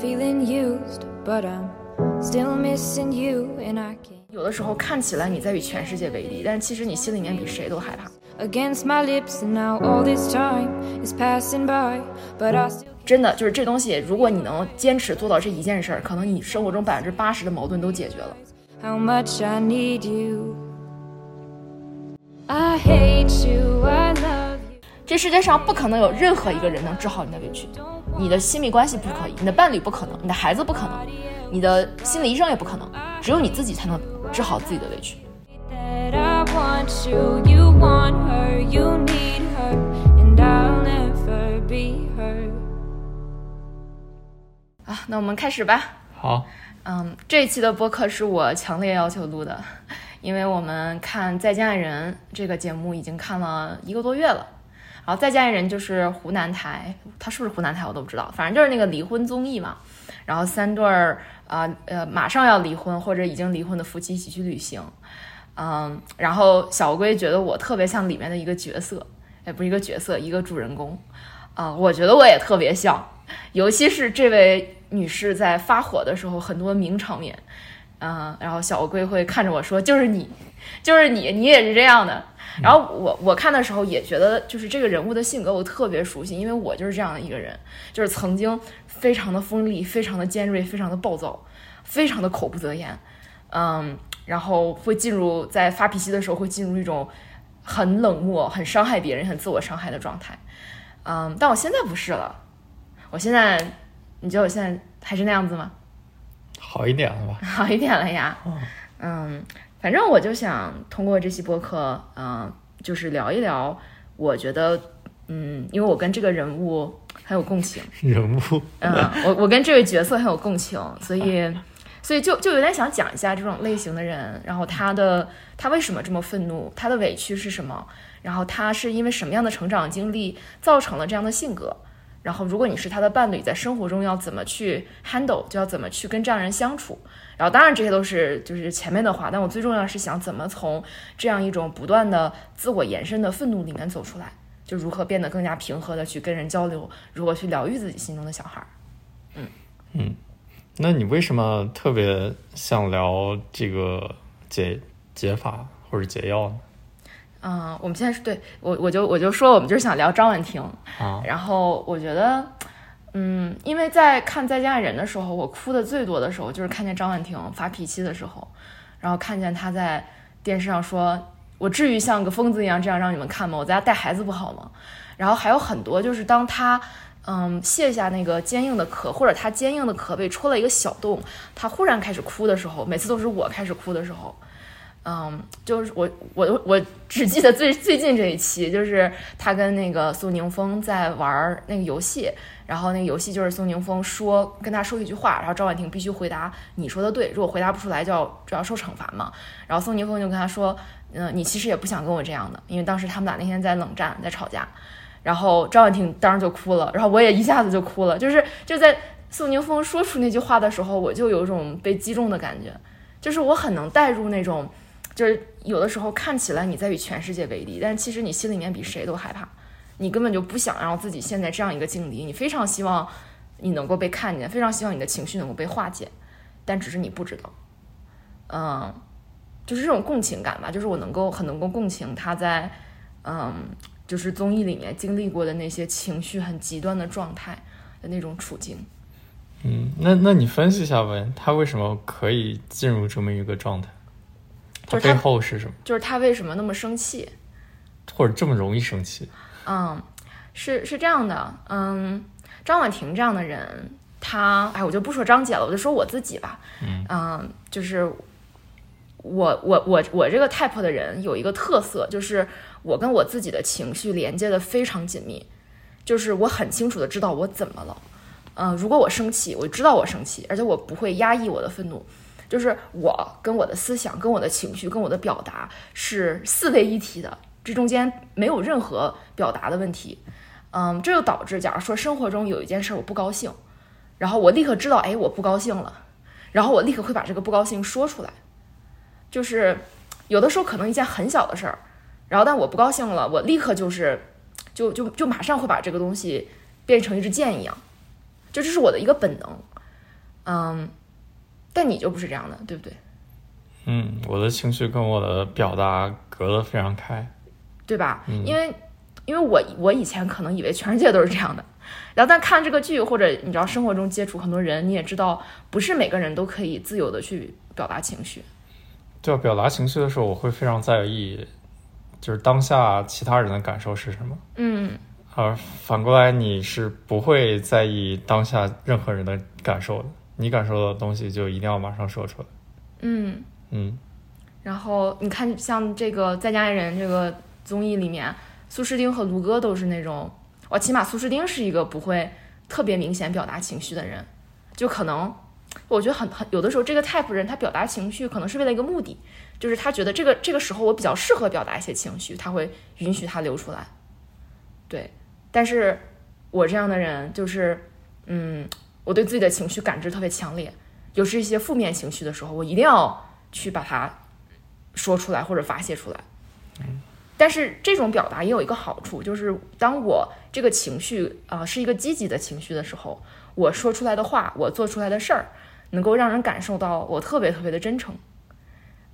feeling used, but I'm still missing you, and I can't. 有的时候看起来你在与全世界为敌，但其实你心里面比谁都害怕。Against my lips, and now all this time is passing by, but I still. 真的就是这东西，如果你能坚持做到这一件事儿，可能你生活中百分之八十的矛盾都解决了。How much I need you. I hate you, I love you. 这世界上不可能有任何一个人能治好你的委屈，你的亲密关系不可以，你的伴侣不可能，你的孩子不可能，你的心理医生也不可能，只有你自己才能治好自己的委屈。That I want you, you want her, you need her, and I'll never be her. 啊，那我们开始吧。好，嗯，这一期的播客是我强烈要求录的，因为我们看《再见爱人》这个节目已经看了一个多月了。然后《再加一人》就是湖南台，他是不是湖南台我都不知道，反正就是那个离婚综艺嘛。然后三对儿啊呃马上要离婚或者已经离婚的夫妻一起去旅行，嗯，然后小乌龟觉得我特别像里面的一个角色，也不是一个角色，一个主人公，啊、我觉得我也特别像，尤其是这位女士在发火的时候，很多名场面，嗯、然后小乌龟会看着我说：“就是你，就是你，你也是这样的。”然后我我看的时候也觉得，就是这个人物的性格我特别熟悉，因为我就是这样的一个人，就是曾经非常的锋利、非常的尖锐、非常的暴躁、非常的口不择言，嗯，然后会进入在发脾气的时候会进入一种很冷漠、很伤害别人、很自我伤害的状态，嗯，但我现在不是了，我现在，你觉得我现在还是那样子吗？好一点了吧？好一点了呀。嗯，反正我就想通过这期播客，嗯、就是聊一聊，我觉得，嗯，因为我跟这个人物很有共情，人物，嗯，我我跟这位角色很有共情，所以，所以就就有点想讲一下这种类型的人，然后他的他为什么这么愤怒，他的委屈是什么，然后他是因为什么样的成长经历造成了这样的性格。然后，如果你是他的伴侣，在生活中要怎么去 handle，就要怎么去跟这样人相处。然后，当然这些都是就是前面的话，但我最重要的是想怎么从这样一种不断的自我延伸的愤怒里面走出来，就如何变得更加平和的去跟人交流，如何去疗愈自己心中的小孩儿。那你为什么特别想聊这个解解法或者解药呢？嗯，我们现在是对我，我就我就说，我们就是想聊张婉婷。啊，然后我觉得，嗯，因为在看《再见爱人》的时候，我哭的最多的时候就是看见张婉婷发脾气的时候，然后看见她在电视上说：“我至于像个疯子一样这样让你们看吗？我在家带孩子不好吗？”然后还有很多就是当她。嗯，卸下那个坚硬的壳，或者她坚硬的壳被戳了一个小洞，她忽然开始哭的时候，每次都是我开始哭的时候，嗯，就是我我我只记得最最近这一期，就是他跟那个宋宁峰在玩那个游戏，然后那个游戏就是宋宁峰说跟他说一句话，然后赵婉婷必须回答你说的对，如果回答不出来就要就要受惩罚嘛。然后宋宁峰就跟他说，嗯、你其实也不想跟我这样的，因为当时他们俩那天在冷战，在吵架。然后赵婉婷当时就哭了，然后我也一下子就哭了，就是就在宋宁峰说出那句话的时候，我就有一种被击中的感觉，就是我很能带入那种，就是有的时候看起来你在与全世界为敌，但是其实你心里面比谁都害怕，你根本就不想让自己陷在这样一个境地，你非常希望你能够被看见，非常希望你的情绪能够被化解，但只是你不知道，嗯，就是这种共情感吧，就是我能够很能够共情他在，嗯，就是综艺里面经历过的那些情绪很极端的状态的那种处境。嗯，那那你分析一下呗，他为什么可以进入这么一个状态？他就是他背后是什么？就是他为什么那么生气？或者这么容易生气？嗯，是是这样的，嗯，张婉婷这样的人，她，哎，我就不说张姐了，我就说我自己吧，嗯就是我我我我这个 type 的人有一个特色，就是我跟我自己的情绪连接的非常紧密，就是我很清楚的知道我怎么了，嗯、如果我生气，我知道我生气，而且我不会压抑我的愤怒。就是我跟我的思想、跟我的情绪、跟我的表达是四位一体的，这中间没有任何表达的问题。嗯，这就导致，假如说生活中有一件事我不高兴，然后我立刻知道，哎，我不高兴了，然后我立刻会把这个不高兴说出来。就是有的时候可能一件很小的事儿，然后但我不高兴了，我立刻就是就就就马上会把这个东西变成一支箭一样，就这是我的一个本能。嗯，但你就不是这样的，对不对？嗯，我的情绪跟我的表达隔得非常开。对吧？嗯因为因为我我以前可能以为全世界都是这样的，然后但看这个剧或者你知道生活中接触很多人，你也知道不是每个人都可以自由的去表达情绪。对啊，表达情绪的时候，我会非常在意，就是当下其他人的感受是什么。嗯，而反过来，你是不会在意当下任何人的感受的，你感受到的东西就一定要马上说出来。嗯，嗯，然后你看像这个《再见爱人》这个综艺里面，苏诗丁和卢哥都是那种，我起码苏诗丁是一个不会特别明显表达情绪的人，就可能我觉得很很 有的时候这个 type 人他表达情绪可能是为了一个目的，就是他觉得这个这个时候我比较适合表达一些情绪，他会允许他流出来。对，但是我这样的人就是，嗯，我对自己的情绪感知特别强烈，有是一些负面情绪的时候，我一定要去把它说出来或者发泄出来。但是这种表达也有一个好处，就是当我这个情绪啊、是一个积极的情绪的时候，我说出来的话，我做出来的事儿，能够让人感受到我特别特别的真诚。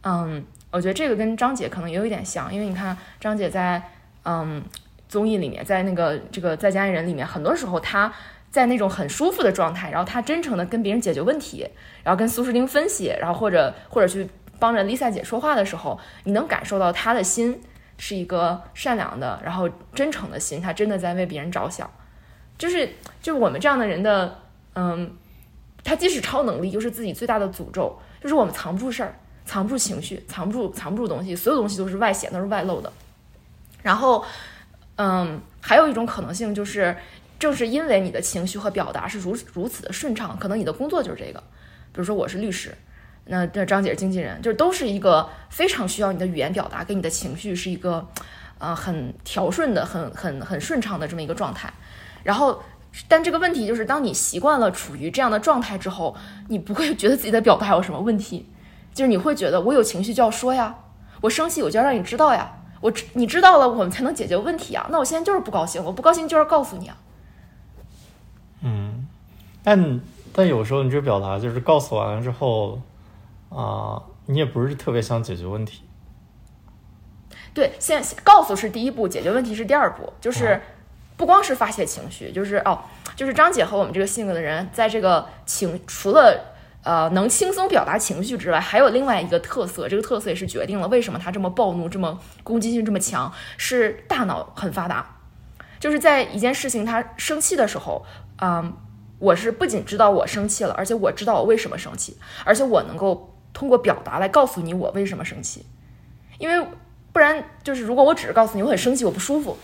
嗯，我觉得这个跟张姐可能也有一点像，因为你看张姐在嗯综艺里面，在那个这个《在家人》里面，很多时候她在那种很舒服的状态，然后他真诚的跟别人解决问题，然后跟苏诗丁分析，然后或者或者去帮着 Lisa 姐说话的时候，你能感受到他的心是一个善良的，然后真诚的心，他真的在为别人着想。就是就是我们这样的人的，嗯，他即使超能力，又是自己最大的诅咒，就是我们藏不住事儿，藏不住情绪，藏不住藏不住东西，所有东西都是外显，都是外露的。然后，嗯，还有一种可能性就是，正是因为你的情绪和表达是如如此的顺畅，可能你的工作就是这个。比如说我是律师，那那张姐是经纪人，就是都是一个非常需要你的语言表达跟你的情绪是一个，呃，很调顺的、很很很顺畅的这么一个状态。然后，但这个问题就是，当你习惯了处于这样的状态之后，你不会觉得自己的表达有什么问题，就是你会觉得我有情绪就要说呀，我生气我就要让你知道呀，我知你知道了，我们才能解决问题啊。那我现在就是不高兴，我不高兴就要告诉你啊。但但有时候你这表达就是告诉完了之后，啊、你也不是特别想解决问题。对，先告诉是第一步，解决问题是第二步，就是不光是发泄情绪，就是哦，就是张姐和我们这个性格的人，在这个情除了呃能轻松表达情绪之外，还有另外一个特色，这个特色也是决定了为什么他这么暴怒、这么攻击性这么强，是大脑很发达。就是在一件事情他生气的时候，嗯，我是不仅知道我生气了，而且我知道我为什么生气，而且我能够通过表达来告诉你我为什么生气，因为不然就是如果我只是告诉你我很生气，我不舒服，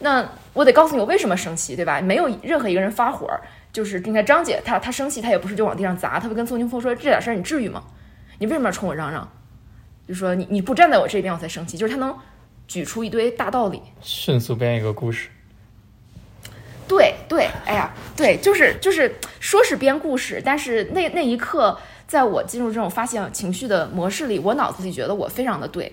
那我得告诉你我为什么生气，对吧？没有任何一个人发火，就是你看张姐她她生气，她也不是就往地上砸，她会跟宋清峰说这点事儿你至于吗？你为什么要冲我嚷嚷？就说你你不站在我这边我才生气，就是她能举出一堆大道理。迅速编一个故事，对对，哎呀，对，就是就是说是编故事，但是那那一刻，在我进入这种发泄情绪的模式里，我脑子里觉得我非常的对，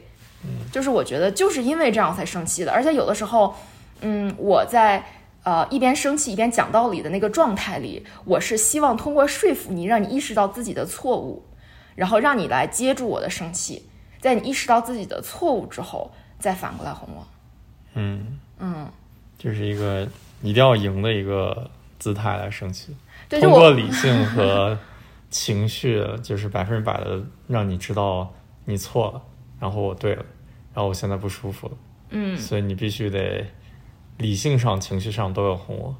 就是我觉得就是因为这样才生气的，而且有的时候，嗯，我在呃一边生气一边讲道理的那个状态里，我是希望通过说服你，让你意识到自己的错误，然后让你来接住我的生气，在你意识到自己的错误之后，再反过来哄我，嗯，嗯，就是一个一定要赢的一个姿态来生气，对，通过理性和情绪，就是百分之百的让你知道你错了，然后我对了，然后我现在不舒服了，嗯。所以你必须得理性上、情绪上都要哄我，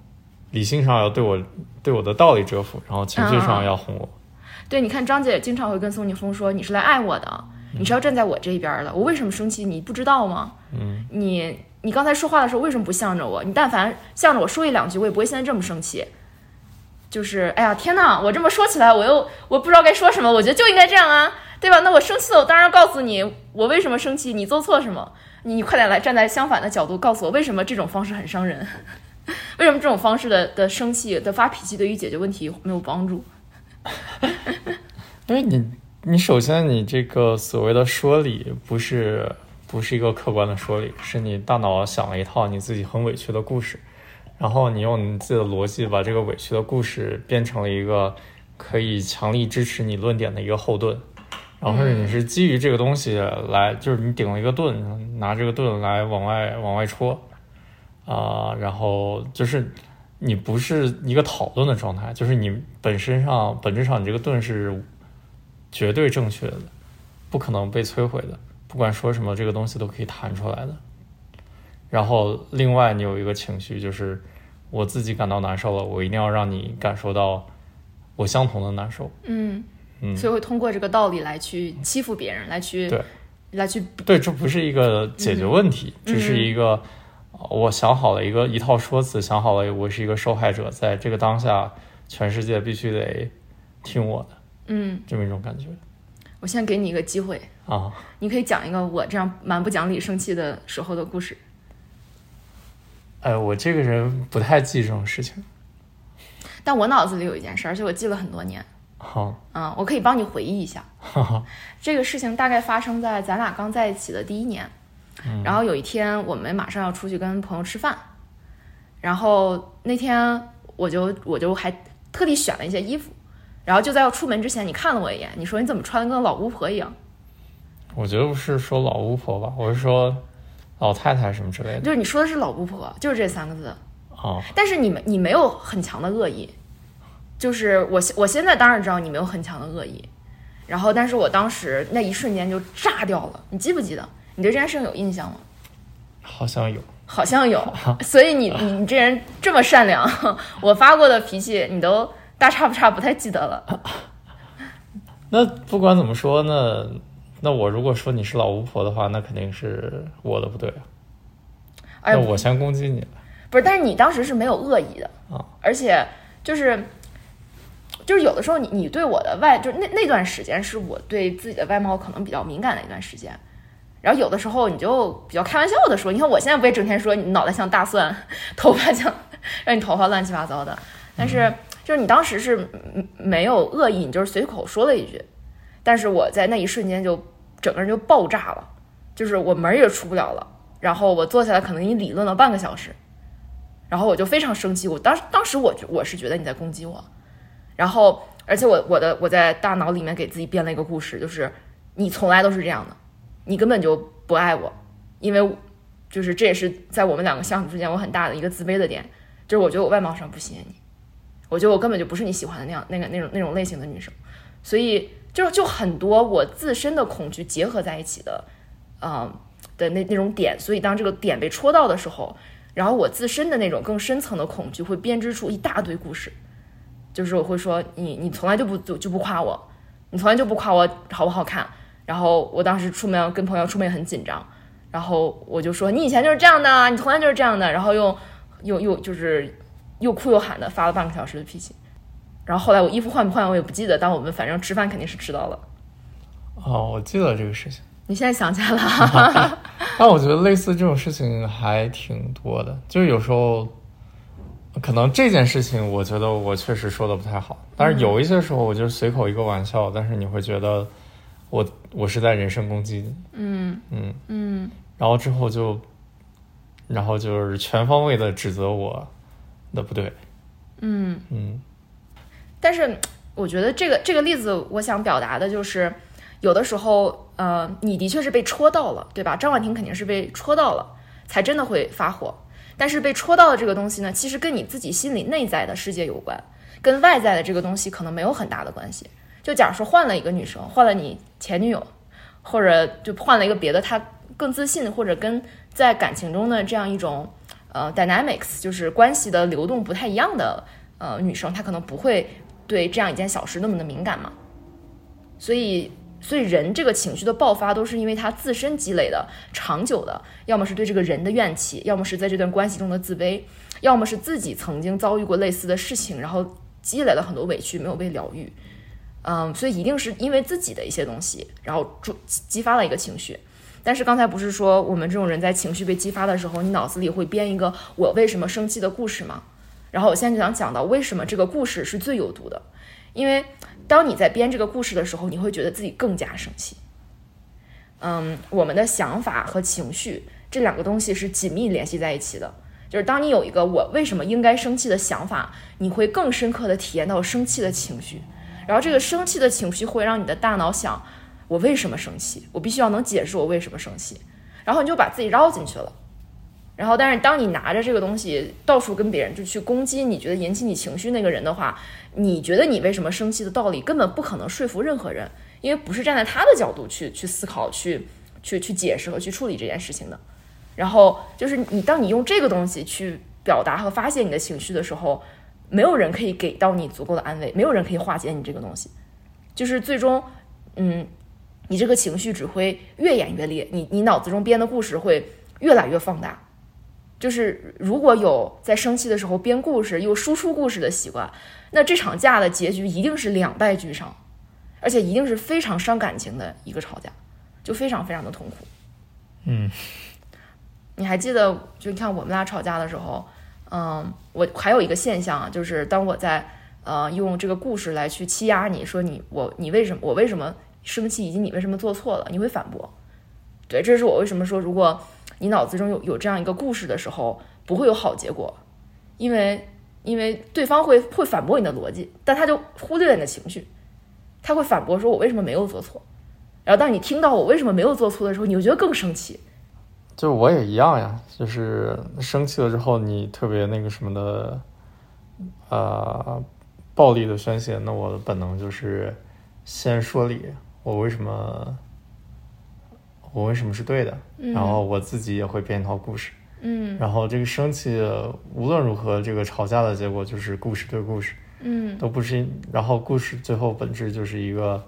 理性上要对我对我的道理折服，然后情绪上要哄我。对，你看张姐经常会跟宋宁峰说：“你是来爱我的，你是要站在我这一边的。我为什么生气，你不知道吗？嗯，你你刚才说话的时候为什么不向着我？你但凡向着我说一两句，我也不会现在这么生气。就是，哎呀，天呐，我这么说起来，我又我不知道该说什么。我觉得就应该这样啊，对吧？那我生气了，我当然要告诉你我为什么生气，你做错什么。你快点来站在相反的角度告诉我，为什么这种方式很伤人？为什么这种方式的的生气的发脾气对于解决问题没有帮助？因 为你你首先你这个所谓的说理不是不是一个客观的说理，是你大脑想了一套你自己很委屈的故事，然后你用你自己的逻辑把这个委屈的故事变成了一个可以强力支持你论点的一个后盾，然后你是基于这个东西来，就是你顶了一个盾，拿这个盾来往外往外戳，啊、然后就是你不是一个讨论的状态，就是你本身上本质上你这个盾是绝对正确的，不可能被摧毁的，不管说什么，这个东西都可以弹出来的。然后另外你有一个情绪，就是我自己感到难受了，我一定要让你感受到我相同的难受。嗯，嗯，所以会通过这个道理来去欺负别人，来去对。来去对，这不是一个解决问题，嗯。只是一个呃我想好了一个一套说辞，想好了我是一个受害者，在这个当下，全世界必须得听我的嗯，这么一种感觉我先给你一个机会，啊。你可以讲一个我这样蛮不讲理、生气的时候的故事。哎，我这个人不太记这种事情。但我脑子里有一件事，而且我记了很多年。好，嗯，我可以帮你回忆一下。哈哈，这个事情大概发生在咱俩刚在一起的第一年。然后有一天，我们马上要出去跟朋友吃饭，然后那天我就我就还特地选了一些衣服，然后就在要出门之前，你看了我一眼，你说你怎么穿的跟老巫婆一样？我觉得不是说老巫婆吧，我是说老太太什么之类的就是你说的是老巫婆，就是这三个字。啊。但是你没你没有很强的恶意，就是我现我现在当然知道你没有很强的恶意，然后但是我当时那一瞬间就炸掉了，你记不记得？你对这件事情有印象吗？好像有，好像有，所以你你你这人这么善良，我发过的脾气你都大差不差，不太记得了。那不管怎么说呢，那我如果说你是老巫婆的话，那肯定是我的不对啊。哎那，我先攻击你了不是，但是你当时是没有恶意的，啊。而且就是就是有的时候你你对我的外就是那那段时间是我对自己的外貌可能比较敏感的一段时间。然后有的时候你就比较开玩笑的说，你看我现在不也整天说你脑袋像大蒜，头发像让你头发乱七八糟的，但是就是你当时是没有恶意，你就是随口说了一句，但是我在那一瞬间就整个人就爆炸了，就是我门儿也出不了了，然后我坐下来可能你理论了半个小时，然后我就非常生气，我当当时我我是觉得你在攻击我，然后而且我我的我在大脑里面给自己编了一个故事，就是你从来都是这样的，你根本就不爱我，因为就是这也是在我们两个相处之间我很大的一个自卑的点，就是我觉得我外貌上不吸引你，我觉得我根本就不是你喜欢的那样那个那种那种类型的女生，所以就就很多我自身的恐惧结合在一起的，嗯、的那那种点，所以当这个点被戳到的时候，然后我自身的那种更深层的恐惧会编织出一大堆故事，就是我会说你你从来就不就就不夸我，你从来就不夸我好不好看，然后我当时出门跟朋友出门很紧张，然后我就说你以前就是这样的，你从来就是这样的，然后又又又就是又哭又喊的发了半个小时的脾气，然后后来我衣服换不换我也不记得，但我们反正吃饭肯定是吃到了。哦，我记得这个事情。你现在想起来了？但我觉得类似这种事情还挺多的，就是有时候可能这件事情，我觉得我确实说的不太好，但是有一些时候我就是随口一个玩笑，但是你会觉得我我是在人身攻击你，嗯嗯，嗯然后之后就，然后就是全方位的指责我的不对，嗯。嗯但是我觉得这个这个例子，我想表达的就是，有的时候，呃，你的确是被戳到了，对吧？张婉婷肯定是被戳到了，才真的会发火。但是被戳到的这个东西呢，其实跟你自己心里内在的世界有关，跟外在的这个东西可能没有很大的关系。就假如说换了一个女生，换了你前女友，或者就换了一个别的，她更自信，或者跟在感情中的这样一种呃 dynamics，就是关系的流动不太一样的呃女生，她可能不会对这样一件小事那么的敏感嘛。所以，所以人这个情绪的爆发都是因为他自身积累的长久的，要么是对这个人的怨气，要么是在这段关系中的自卑，要么是自己曾经遭遇过类似的事情，然后积累了很多委屈没有被疗愈。嗯，所以一定是因为自己的一些东西，然后激激发了一个情绪。但是刚才不是说我们这种人在情绪被激发的时候，你脑子里会编一个我为什么生气的故事吗？然后我现在就想讲到为什么这个故事是最有毒的，因为当你在编这个故事的时候，你会觉得自己更加生气。嗯，我们的想法和情绪这两个东西是紧密联系在一起的。就是当你有一个我为什么应该生气的想法，你会更深刻的体验到生气的情绪。然后这个生气的情绪会让你的大脑想，我为什么生气？我必须要能解释我为什么生气，然后你就把自己绕进去了。然后，但是当你拿着这个东西到处跟别人就去攻击你觉得引起你情绪那个人的话，你觉得你为什么生气的道理根本不可能说服任何人，因为不是站在他的角度去去思考、去去去解释和去处理这件事情的。然后就是你，当你用这个东西去表达和发泄你的情绪的时候，没有人可以给到你足够的安慰，没有人可以化解你这个东西，就是最终，嗯，你这个情绪只会越演越烈，你你脑子中编的故事会越来越放大。就是如果有在生气的时候编故事又输出故事的习惯，那这场架的结局一定是两败俱伤，而且一定是非常伤感情的一个吵架，就非常非常的痛苦。嗯，你还记得，就你看我们俩吵架的时候，嗯，我还有一个现象啊，就是当我在呃用这个故事来去欺压你说你我你为什么我为什么生气，以及你为什么做错了，你会反驳。对，这是我为什么说如果。你脑子中有有这样一个故事的时候，不会有好结果，因为因为对方会会反驳你的逻辑，但他就忽略了你的情绪，他会反驳说：“我为什么没有做错？”然后当你听到我为什么没有做错的时候，你就觉得更生气。就我也一样呀，就是生气了之后，你特别那个什么的，呃，暴力的宣泄，那我的本能就是先说理，我为什么。我为什么是对的？然后我自己也会编一套故事。嗯，然后这个生气，无论如何，这个吵架的结果就是故事对故事。嗯，都不是。然后故事最后本质就是一个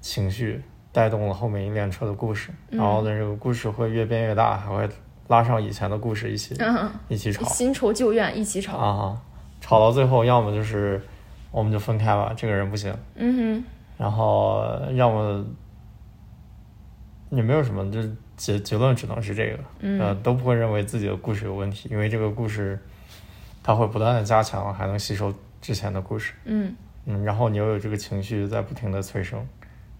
情绪带动了后面一辆车的故事。然后呢，这个故事会越变越大，还会拉上以前的故事一起一起吵，新仇旧怨一起吵啊！吵到最后，要么就是我们就分开吧，这个人不行。嗯哼。然后要么。也没有什么，就是结结论只能是这个，呃，都不会认为自己的故事有问题，因为这个故事，它会不断的加强，还能吸收之前的故事，嗯。嗯，然后你又有这个情绪在不停的催生，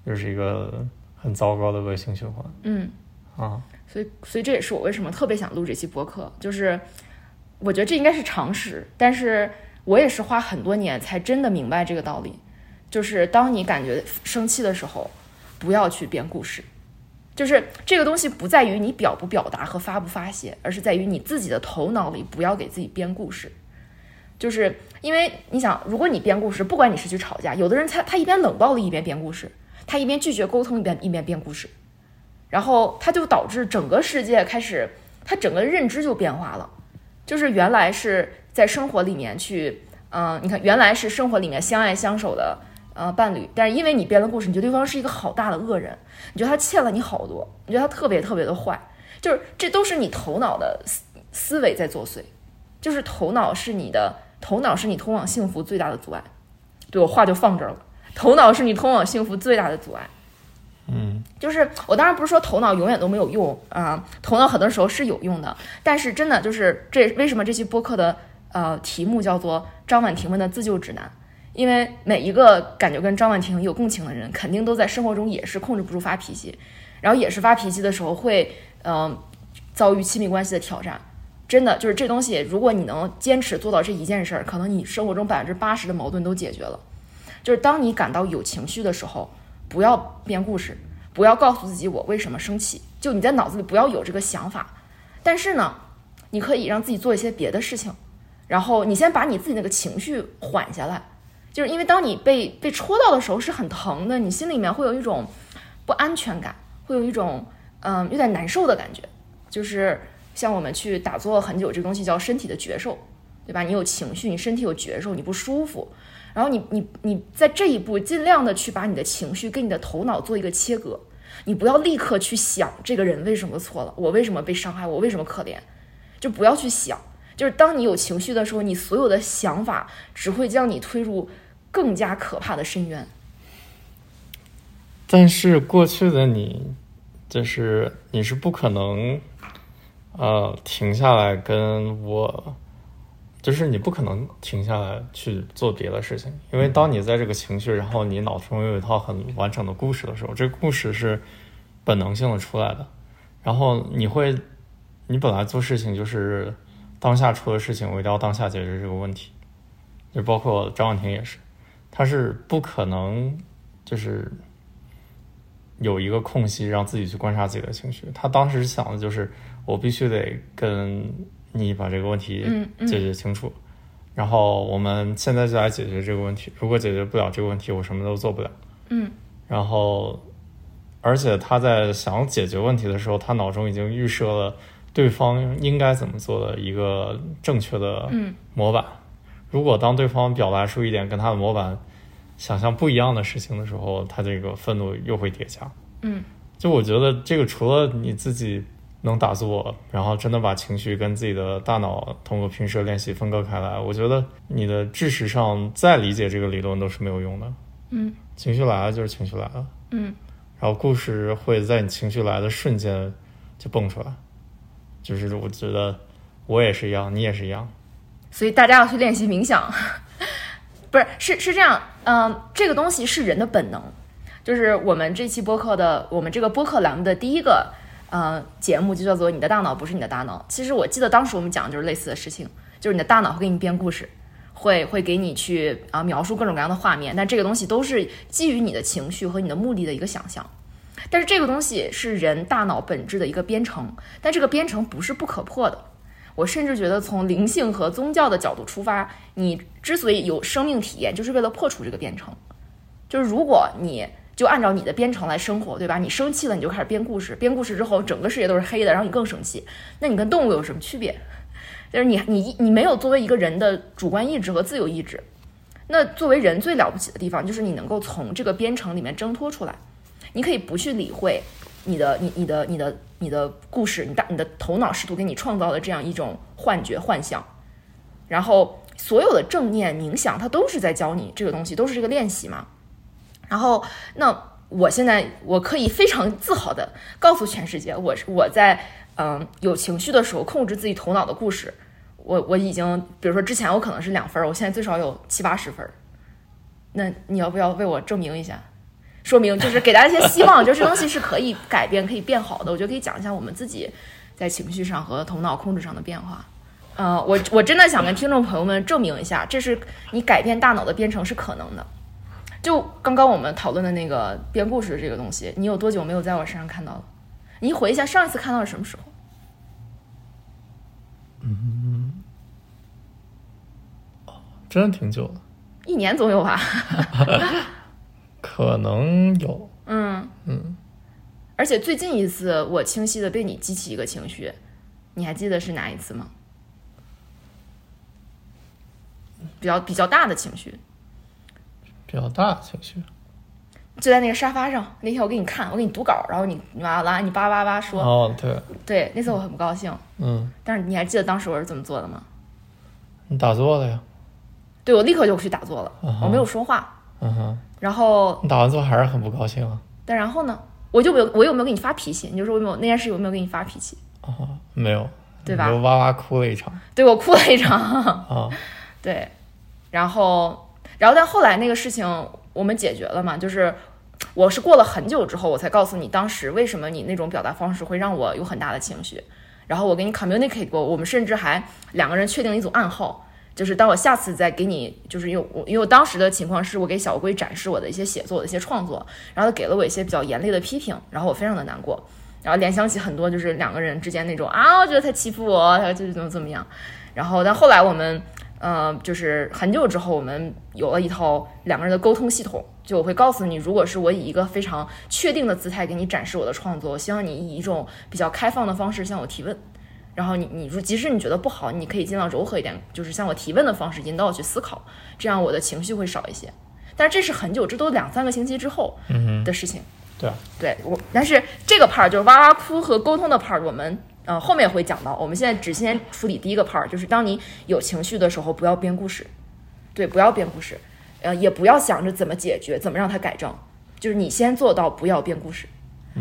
就是一个很糟糕的恶性循环，嗯。啊，所以所以这也是我为什么特别想录这期播客，就是我觉得这应该是常识，但是我也是花很多年才真的明白这个道理，就是当你感觉生气的时候，不要去编故事。就是这个东西不在于你表不表达和发不发泄，而是在于你自己的头脑里不要给自己编故事。就是因为你想，如果你编故事，不管你是去吵架，有的人他他一边冷暴力一边编故事，他一边拒绝沟通一边一边编故事，然后他就导致整个世界开始他整个认知就变化了。就是原来是在生活里面去，嗯，你看原来是生活里面相爱相守的。呃，伴侣，但是因为你编了故事，你觉得对方是一个好大的恶人，你觉得他欠了你好多，你觉得他特别特别的坏，就是这都是你头脑的思思维在作祟，就是头脑是你的头脑是你通往幸福最大的阻碍。对我话就放这儿了，头脑是你通往幸福最大的阻碍。嗯，就是我当然不是说头脑永远都没有用啊，头脑很多时候是有用的，但是真的就是这为什么这期播客的呃题目叫做张婉婷们的自救指南。因为每一个感觉跟张婉婷有共情的人，肯定都在生活中也是控制不住发脾气，然后也是发脾气的时候会，嗯，遭遇亲密关系的挑战。真的就是这东西，如果你能坚持做到这一件事儿，可能你生活中百分之八十的矛盾都解决了。就是当你感到有情绪的时候，不要编故事，不要告诉自己我为什么生气，就你在脑子里不要有这个想法。但是呢，你可以让自己做一些别的事情，然后你先把你自己那个情绪缓下来。就是因为当你被被戳到的时候是很疼的，你心里面会有一种不安全感，会有一种嗯有点难受的感觉。就是像我们去打坐很久，这个东西叫身体的觉受，对吧？你有情绪，你身体有觉受，你不舒服，然后你你你在这一步尽量的去把你的情绪跟你的头脑做一个切割，你不要立刻去想这个人为什么错了，我为什么被伤害，我为什么可怜，就不要去想。就是当你有情绪的时候，你所有的想法只会将你推入。更加可怕的深渊。但是过去的你，就是你是不可能，呃，停下来跟我，就是你不可能停下来去做别的事情，因为当你在这个情绪，然后你脑中有一套很完整的故事的时候，这个故事是本能性的出来的，然后你会，你本来做事情就是当下出了事情，我一定要当下解决这个问题，就包括张婉婷也是。他是不可能就是有一个空隙让自己去观察自己的情绪。他当时想的就是，我必须得跟你把这个问题解决清楚，然后我们现在就来解决这个问题。如果解决不了这个问题，我什么都做不了。嗯然后，而且他在想解决问题的时候，他脑中已经预设了对方应该怎么做的一个正确的嗯模板。如果当对方表达出一点跟他的模板想象不一样的事情的时候，他这个愤怒又会叠加。嗯就我觉得这个除了你自己能打坐，然后真的把情绪跟自己的大脑通过平时的练习分割开来，我觉得你的知识上再理解这个理论都是没有用的。嗯情绪来了就是情绪来了，嗯然后故事会在你情绪来的瞬间就蹦出来。就是我觉得我也是一样，你也是一样。所以大家要去练习冥想，不是是是这样，嗯、这个东西是人的本能，就是我们这期播客的，我们这个播客栏目的第一个呃节目就叫做“你的大脑不是你的大脑”。其实我记得当时我们讲的就是类似的事情，就是你的大脑会给你编故事，会会给你去啊、描述各种各样的画面，但这个东西都是基于你的情绪和你的目的的一个想象。但是这个东西是人大脑本质的一个编程，但这个编程不是不可破的。我甚至觉得，从灵性和宗教的角度出发，你之所以有生命体验，就是为了破除这个编程。就是如果你就按照你的编程来生活，对吧？你生气了，你就开始编故事，编故事之后，整个世界都是黑的，然后你更生气，那你跟动物有什么区别？就是你你你没有作为一个人的主观意志和自由意志。那作为人最了不起的地方，就是你能够从这个编程里面挣脱出来，你可以不去理会你的你你的你的你的故事，你大你的头脑试图给你创造的这样一种幻觉幻象，然后所有的正念冥想，它都是在教你这个东西，都是这个练习嘛。然后，那我现在我可以非常自豪的告诉全世界，我是我在嗯有情绪的时候控制自己头脑的故事，我我已经，比如说之前我可能是两分儿，我现在最少有七八十分儿。那你要不要为我证明一下？说明就是给大家一些希望，就是这东西是可以改变、可以变好的。我觉得可以讲一下我们自己在情绪上和头脑控制上的变化。呃，我我真的想跟听众朋友们证明一下，这是你改变大脑的编程是可能的。就刚刚我们讨论的那个编故事的这个东西，你有多久没有在我身上看到了？你回忆一下上一次看到是什么时候？嗯真的挺久的，一年总有吧？可能有。嗯嗯，而且最近一次我清晰的被你激起一个情绪，你还记得是哪一次吗？比较比较大的情绪，比较大的情绪。就在那个沙发上，那天我给你看，我给你读稿，然后你你完了，你叭叭叭说，哦，对，对，那次我很不高兴。嗯，但是你还记得当时我是怎么做的吗？你打坐了呀？对我立刻就去打坐了，我没有说话。嗯哼，然后，你打完之后还是很不高兴啊？但然后呢，我就没有，我有没有给你发脾气？你就说我有没有那件事有没有给你发脾气？啊，没有，对吧你就哇哇哭了一场对我哭了一场，啊。对，然后，然后但后来那个事情我们解决了嘛，就是我是过了很久之后，我才告诉你当时为什么你那种表达方式会让我有很大的情绪，然后我给你 communicate 过，我们甚至还两个人确定了一组暗号。就是当我下次再给你，就是因为我因为我当时的情况是我给小龟展示我的一些写作、的一些创作，然后他给了我一些比较严厉的批评，然后我非常的难过，然后联想起很多就是两个人之间那种啊，我觉得他欺负我，他就是怎么怎么样，然后但后来我们呃就是很久之后我们有了一套两个人的沟通系统，就我会告诉你，如果是我以一个非常确定的姿态给你展示我的创作，我希望你以一种比较开放的方式向我提问。然后你你说，即使你觉得不好，你可以尽量柔和一点，就是像我提问的方式引导我去思考，这样我的情绪会少一些。但是这是很久，这都两三个星期之后的事情。对啊，对我，但是这个 part 就是哇哇哭和沟通的 part，我们呃后面会讲到。我们现在只先处理第一个 part，就是当你有情绪的时候，不要编故事，对，不要编故事，呃，也不要想着怎么解决，怎么让它改正，就是你先做到不要编故事，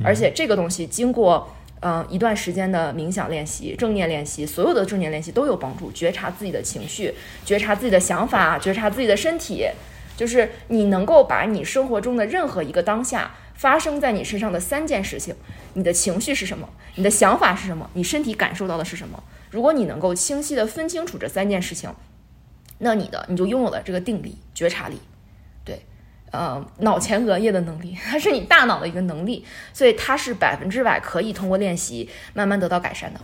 而且这个东西经过。嗯，一段时间的冥想练习、正念练习，所有的正念练习都有帮助。觉察自己的情绪，觉察自己的想法，觉察自己的身体，就是你能够把你生活中的任何一个当下发生在你身上的三件事情，你的情绪是什么，你的想法是什么，你身体感受到的是什么。如果你能够清晰的分清楚这三件事情，那你的你就拥有了这个定力、觉察力。呃脑前额叶的能力，它是你大脑的一个能力，所以它是百分之百可以通过练习慢慢得到改善的。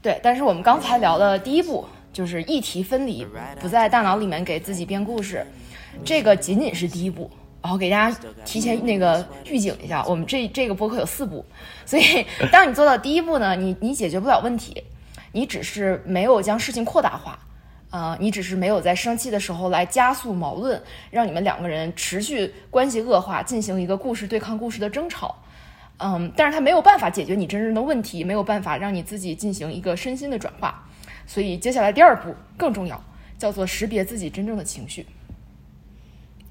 对，但是我们刚才聊的第一步就是议题分离，不在大脑里面给自己编故事，这个仅仅是第一步。然后给大家提前那个预警一下，我们这这个播客有四步，所以当你做到第一步呢，你你解决不了问题，你只是没有将事情扩大化，啊、你只是没有在生气的时候来加速矛盾，让你们两个人持续关系恶化，进行一个故事对抗故事的争吵。嗯，但是它没有办法解决你真正的问题，没有办法让你自己进行一个身心的转化，所以接下来第二步更重要，叫做识别自己真正的情绪。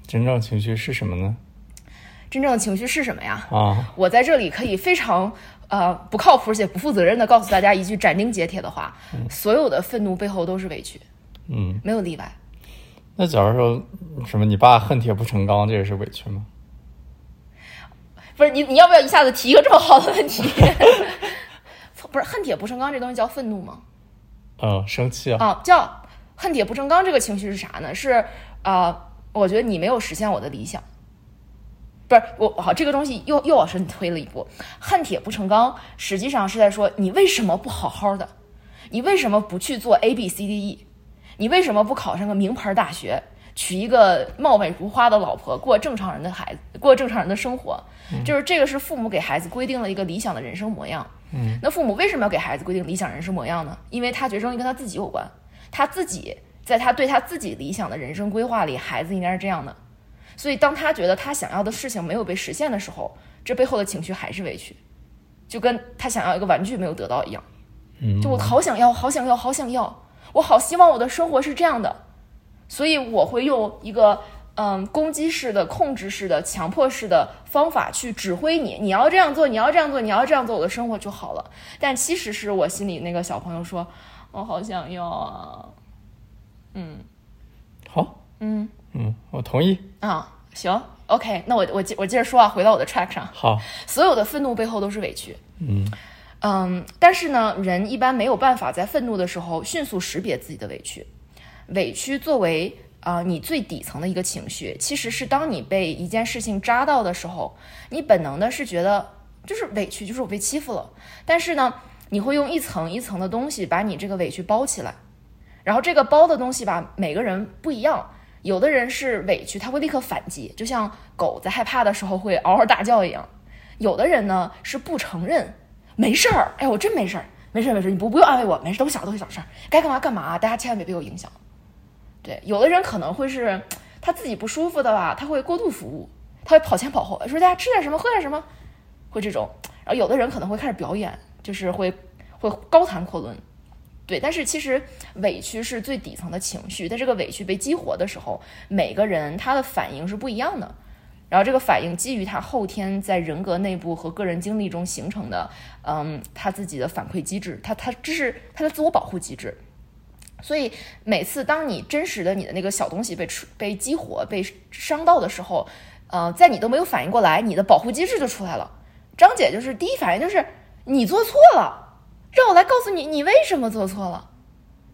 真正情绪是什么呢？真正的情绪是什么呀？啊，我在这里可以非常呃不靠谱且不负责任的告诉大家一句斩钉截铁的话：所有的愤怒背后都是委屈，嗯，没有例外。那假如说什么你爸恨铁不成钢，这也是委屈吗？不是你，你要不要一下子提一个这么好的问题？不是恨铁不成钢这东西叫愤怒吗？嗯，生气啊，啊，叫恨铁不成钢这个情绪是啥呢？是呃，我觉得你没有实现我的理想。不是我好，这个东西又又往深推了一步。恨铁不成钢，实际上是在说你为什么不好好的？你为什么不去做 A B C D E？你为什么不考上个名牌大学，娶一个貌美如花的老婆，过正常人的孩子，过正常人的生活？就是这个是父母给孩子规定了一个理想的人生模样。嗯，那父母为什么要给孩子规定理想人生模样呢？因为他觉得这跟他自己有关，他自己在他对他自己理想的人生规划里，孩子应该是这样的。所以当他觉得他想要的事情没有被实现的时候，这背后的情绪还是委屈，就跟他想要一个玩具没有得到一样。嗯，就我好想要，好想要，好想要，我好希望我的生活是这样的，所以我会用一个嗯攻击式的、控制式的、强迫式的方法去指挥你，你要这样做，你要这样做，你要这样做，我的生活就好了。但其实是我心里那个小朋友说，我好想要啊，好，嗯。嗯，我同意，啊，行，OK，那我我接我接着说啊，回到我的 track 上，好，所有的愤怒背后都是委屈，嗯。嗯，但是呢，人一般没有办法在愤怒的时候迅速识别自己的委屈。委屈作为啊、呃你最底层的一个情绪，其实是当你被一件事情扎到的时候，你本能的是觉得就是委屈，就是我被欺负了。但是呢，你会用一层一层的东西把你这个委屈包起来，然后这个包的东西吧，每个人不一样。有的人是委屈，他会立刻反击，就像狗在害怕的时候会嗷嗷大叫一样。有的人呢是不承认，没事儿，哎，我真没事儿，没事儿没事儿，你不不用安慰我，没事，都是小都是小事儿，该干嘛干嘛，大家千万别被我影响。对，有的人可能会是他自己不舒服的吧，他会过度服务，他会跑前跑后，说大家吃点什么，喝点什么，会这种。然后有的人可能会开始表演，就是会会高谈阔论。对，但是其实委屈是最底层的情绪，在这个委屈被激活的时候，每个人他的反应是不一样的。然后这个反应基于他后天在人格内部和个人经历中形成的，嗯，他自己的反馈机制，他他这是他的自我保护机制。所以每次当你真实的你的那个小东西被被激活、被伤到的时候，呃，在你都没有反应过来，你的保护机制就出来了。张姐就是第一反应就是你做错了，让我来告诉你你为什么做错了。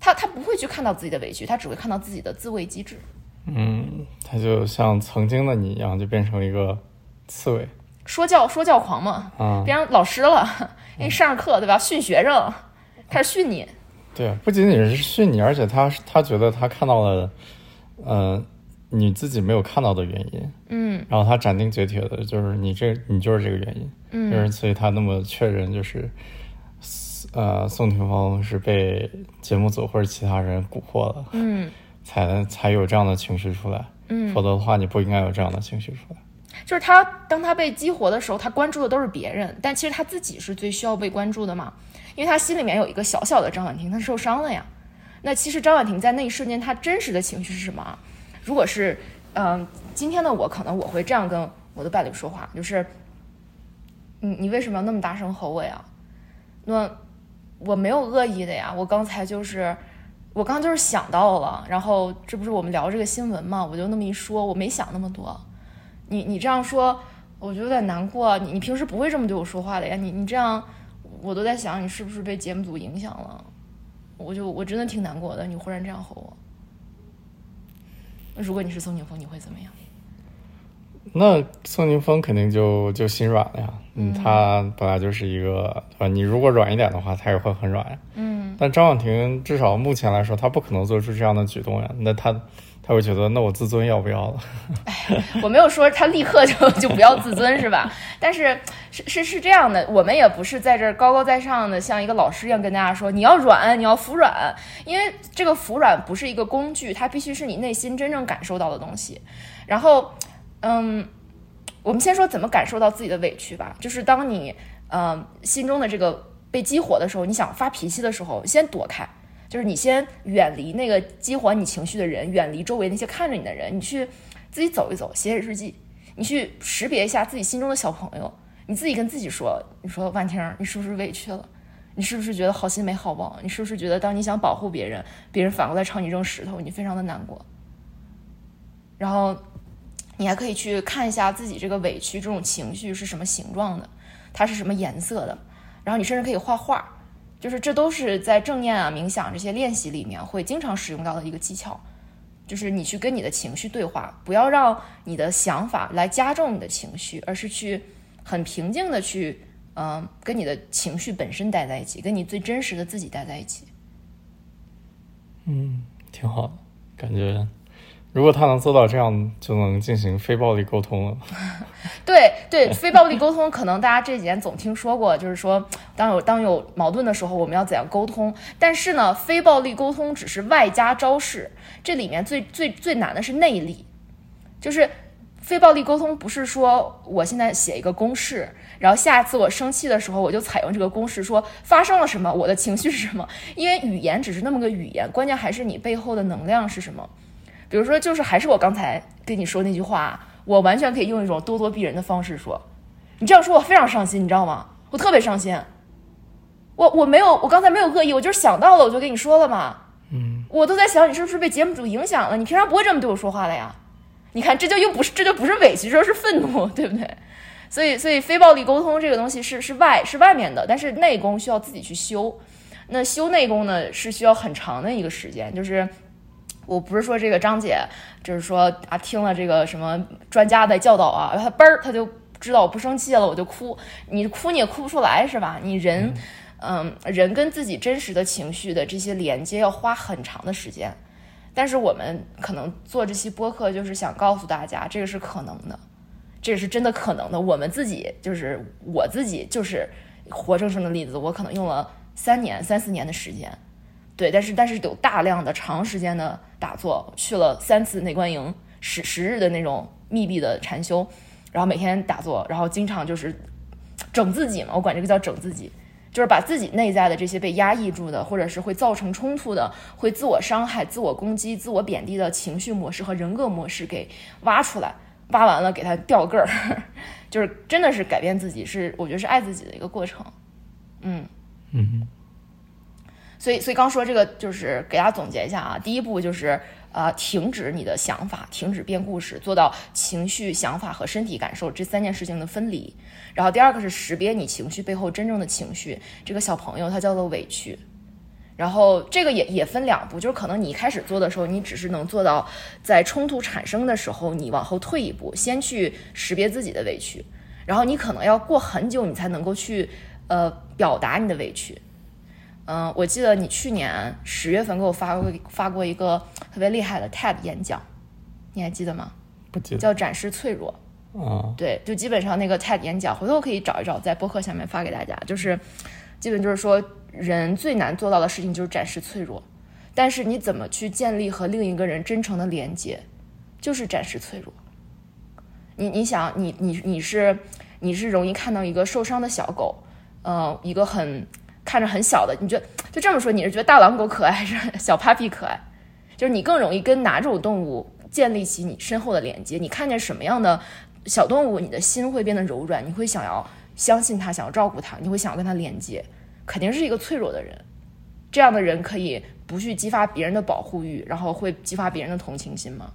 他他不会去看到自己的委屈，他只会看到自己的自卫机制。嗯，他就像曾经的你一样，就变成一个刺猬说教说教狂嘛，啊。变成老师了，因为上着课对吧？训学生，开始训你。对，不仅仅是训你，而且他他觉得他看到了，呃，你自己没有看到的原因，嗯然后他斩钉截铁的，就是你这你就是这个原因，嗯就是嗯所以他那么确认，就是，呃，宋霆锋是被节目组或者其他人蛊惑了，嗯才才有这样的情绪出来，嗯否则的话你不应该有这样的情绪出来。就是他当他被激活的时候，他关注的都是别人，但其实他自己是最需要被关注的嘛，因为他心里面有一个小小的张婉婷，他受伤了呀。那其实张婉婷在那一瞬间，她真实的情绪是什么啊？如果是，嗯、今天的我，可能我会这样跟我的伴侣说话，就是，你你为什么要那么大声吼我呀？那我没有恶意的呀，我刚才就是，我刚就是想到了，然后这不是我们聊这个新闻嘛，我就那么一说，我没想那么多。你你这样说，我就有点难过。你你平时不会这么对我说话的呀？你你这样，我都在想你是不是被节目组影响了。我就我真的挺难过的，你忽然这样吼我。如果你是宋宁峰，你会怎么样？那宋宁峰肯定就就心软了呀。嗯，他本来就是一个，呃，你如果软一点的话，他也会很软呀。嗯，但张婉婷至少目前来说，她不可能做出这样的举动呀。那她他会觉得，那我自尊要不要了？我没有说他立刻就 就不要自尊是吧？但是是是是这样的，我们也不是在这儿高高在上的，像一个老师一样跟大家说你要软，你要服软，因为这个服软不是一个工具，它必须是你内心真正感受到的东西。然后，嗯，我们先说怎么感受到自己的委屈吧，就是当你嗯心中的这个被激活的时候，你想发脾气的时候，先躲开。就是你先远离那个激活你情绪的人，远离周围那些看着你的人，你去自己走一走，写写日记，你去识别一下自己心中的小朋友，你自己跟自己说，你说万婷，你是不是委屈了？你是不是觉得好心没好报？你是不是觉得当你想保护别人，别人反过来朝你扔石头，你非常的难过？然后你还可以去看一下自己这个委屈这种情绪是什么形状的，它是什么颜色的，然后你甚至可以画画。就是这都是在正念啊、冥想这些练习里面会经常使用到的一个技巧，就是你去跟你的情绪对话，不要让你的想法来加重你的情绪，而是去很平静的去，嗯，跟你的情绪本身待在一起，跟你最真实的自己待在一起。嗯，挺好的，感觉。如果他能做到这样，就能进行非暴力沟通了。对对，非暴力沟通，可能大家这几年总听说过，就是说，当有当有矛盾的时候，我们要怎样沟通？但是呢，非暴力沟通只是外加招式，这里面最最最难的是内力。就是非暴力沟通，不是说我现在写一个公式，然后下次我生气的时候，我就采用这个公式，说发生了什么，我的情绪是什么？因为语言只是那么个语言，关键还是你背后的能量是什么。比如说，就是还是我刚才跟你说那句话，我完全可以用一种咄咄逼人的方式说，你这样说我非常伤心，你知道吗？我特别伤心。我我没有，我刚才没有恶意，我就是想到了，我就跟你说了嘛。嗯，我都在想，你是不是被节目组影响了？你平常不会这么对我说话的呀？你看，这就又不是，这就不是委屈，这是愤怒，对不对？所以，所以非暴力沟通这个东西是是外是外面的，但是内功需要自己去修。那修内功呢，是需要很长的一个时间，就是。我不是说这个张姐，就是说啊，听了这个什么专家的教导啊，她嘣儿，她就知道我不生气了，我就哭。你哭你也哭不出来是吧？你人，嗯，人跟自己真实的情绪的这些连接要花很长的时间。但是我们可能做这期播客，就是想告诉大家，这个是可能的，这个是真的可能的。我们自己就是我自己就是活生生的例子，我可能用了三年、三四年的时间。对，但是但是有大量的长时间的打坐，去了三次内观营，十十日的那种密闭的禅修，然后每天打坐，然后经常就是整自己嘛，我管这个叫整自己，就是把自己内在的这些被压抑住的，或者是会造成冲突的，会自我伤害、自我攻击、自我贬低的情绪模式和人格模式给挖出来，挖完了给它掉个儿，就是真的是改变自己，是我觉得是爱自己的一个过程，嗯嗯。所以，所以刚说这个就是给大家总结一下啊。第一步就是呃，停止你的想法，停止编故事，做到情绪、想法和身体感受这三件事情的分离。然后第二个是识别你情绪背后真正的情绪，这个小朋友他叫做委屈。然后这个也也分两步，就是可能你一开始做的时候，你只是能做到在冲突产生的时候，你往后退一步，先去识别自己的委屈。然后你可能要过很久，你才能够去呃表达你的委屈。嗯，我记得你去年十月份给我发过发过一个特别厉害的 TED 演讲，你还记得吗？不记得。叫展示脆弱。啊。对，就基本上那个 TED 演讲，回头可以找一找，在播客下面发给大家。就是，基本就是说，人最难做到的事情就是展示脆弱，但是你怎么去建立和另一个人真诚的连接，就是展示脆弱。你你想，你你你是你是容易看到一个受伤的小狗，呃，一个很。看着很小的，你觉得就这么说，你是觉得大狼狗可爱还是小 puppy 可爱？就是你更容易跟哪种动物建立起你深厚的连接？你看见什么样的小动物，你的心会变得柔软，你会想要相信它，想要照顾它，你会想要跟它连接。肯定是一个脆弱的人，这样的人可以不去激发别人的保护欲，然后会激发别人的同情心吗？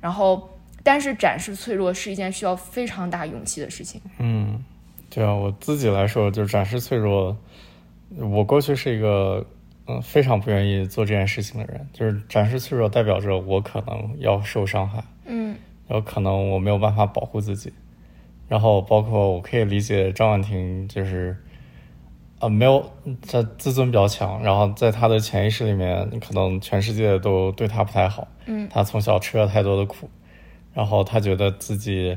然后但是展示脆弱是一件需要非常大勇气的事情。嗯，对啊，我自己来说，就是展示脆弱，我过去是一个嗯非常不愿意做这件事情的人，就是展示脆弱代表着我可能要受伤害，嗯有可能我没有办法保护自己，然后包括我可以理解张婉婷就是。呃，没有，她自尊比较强，然后在她的潜意识里面，可能全世界都对她不太好。嗯他从小吃了太多的苦，然后她觉得自己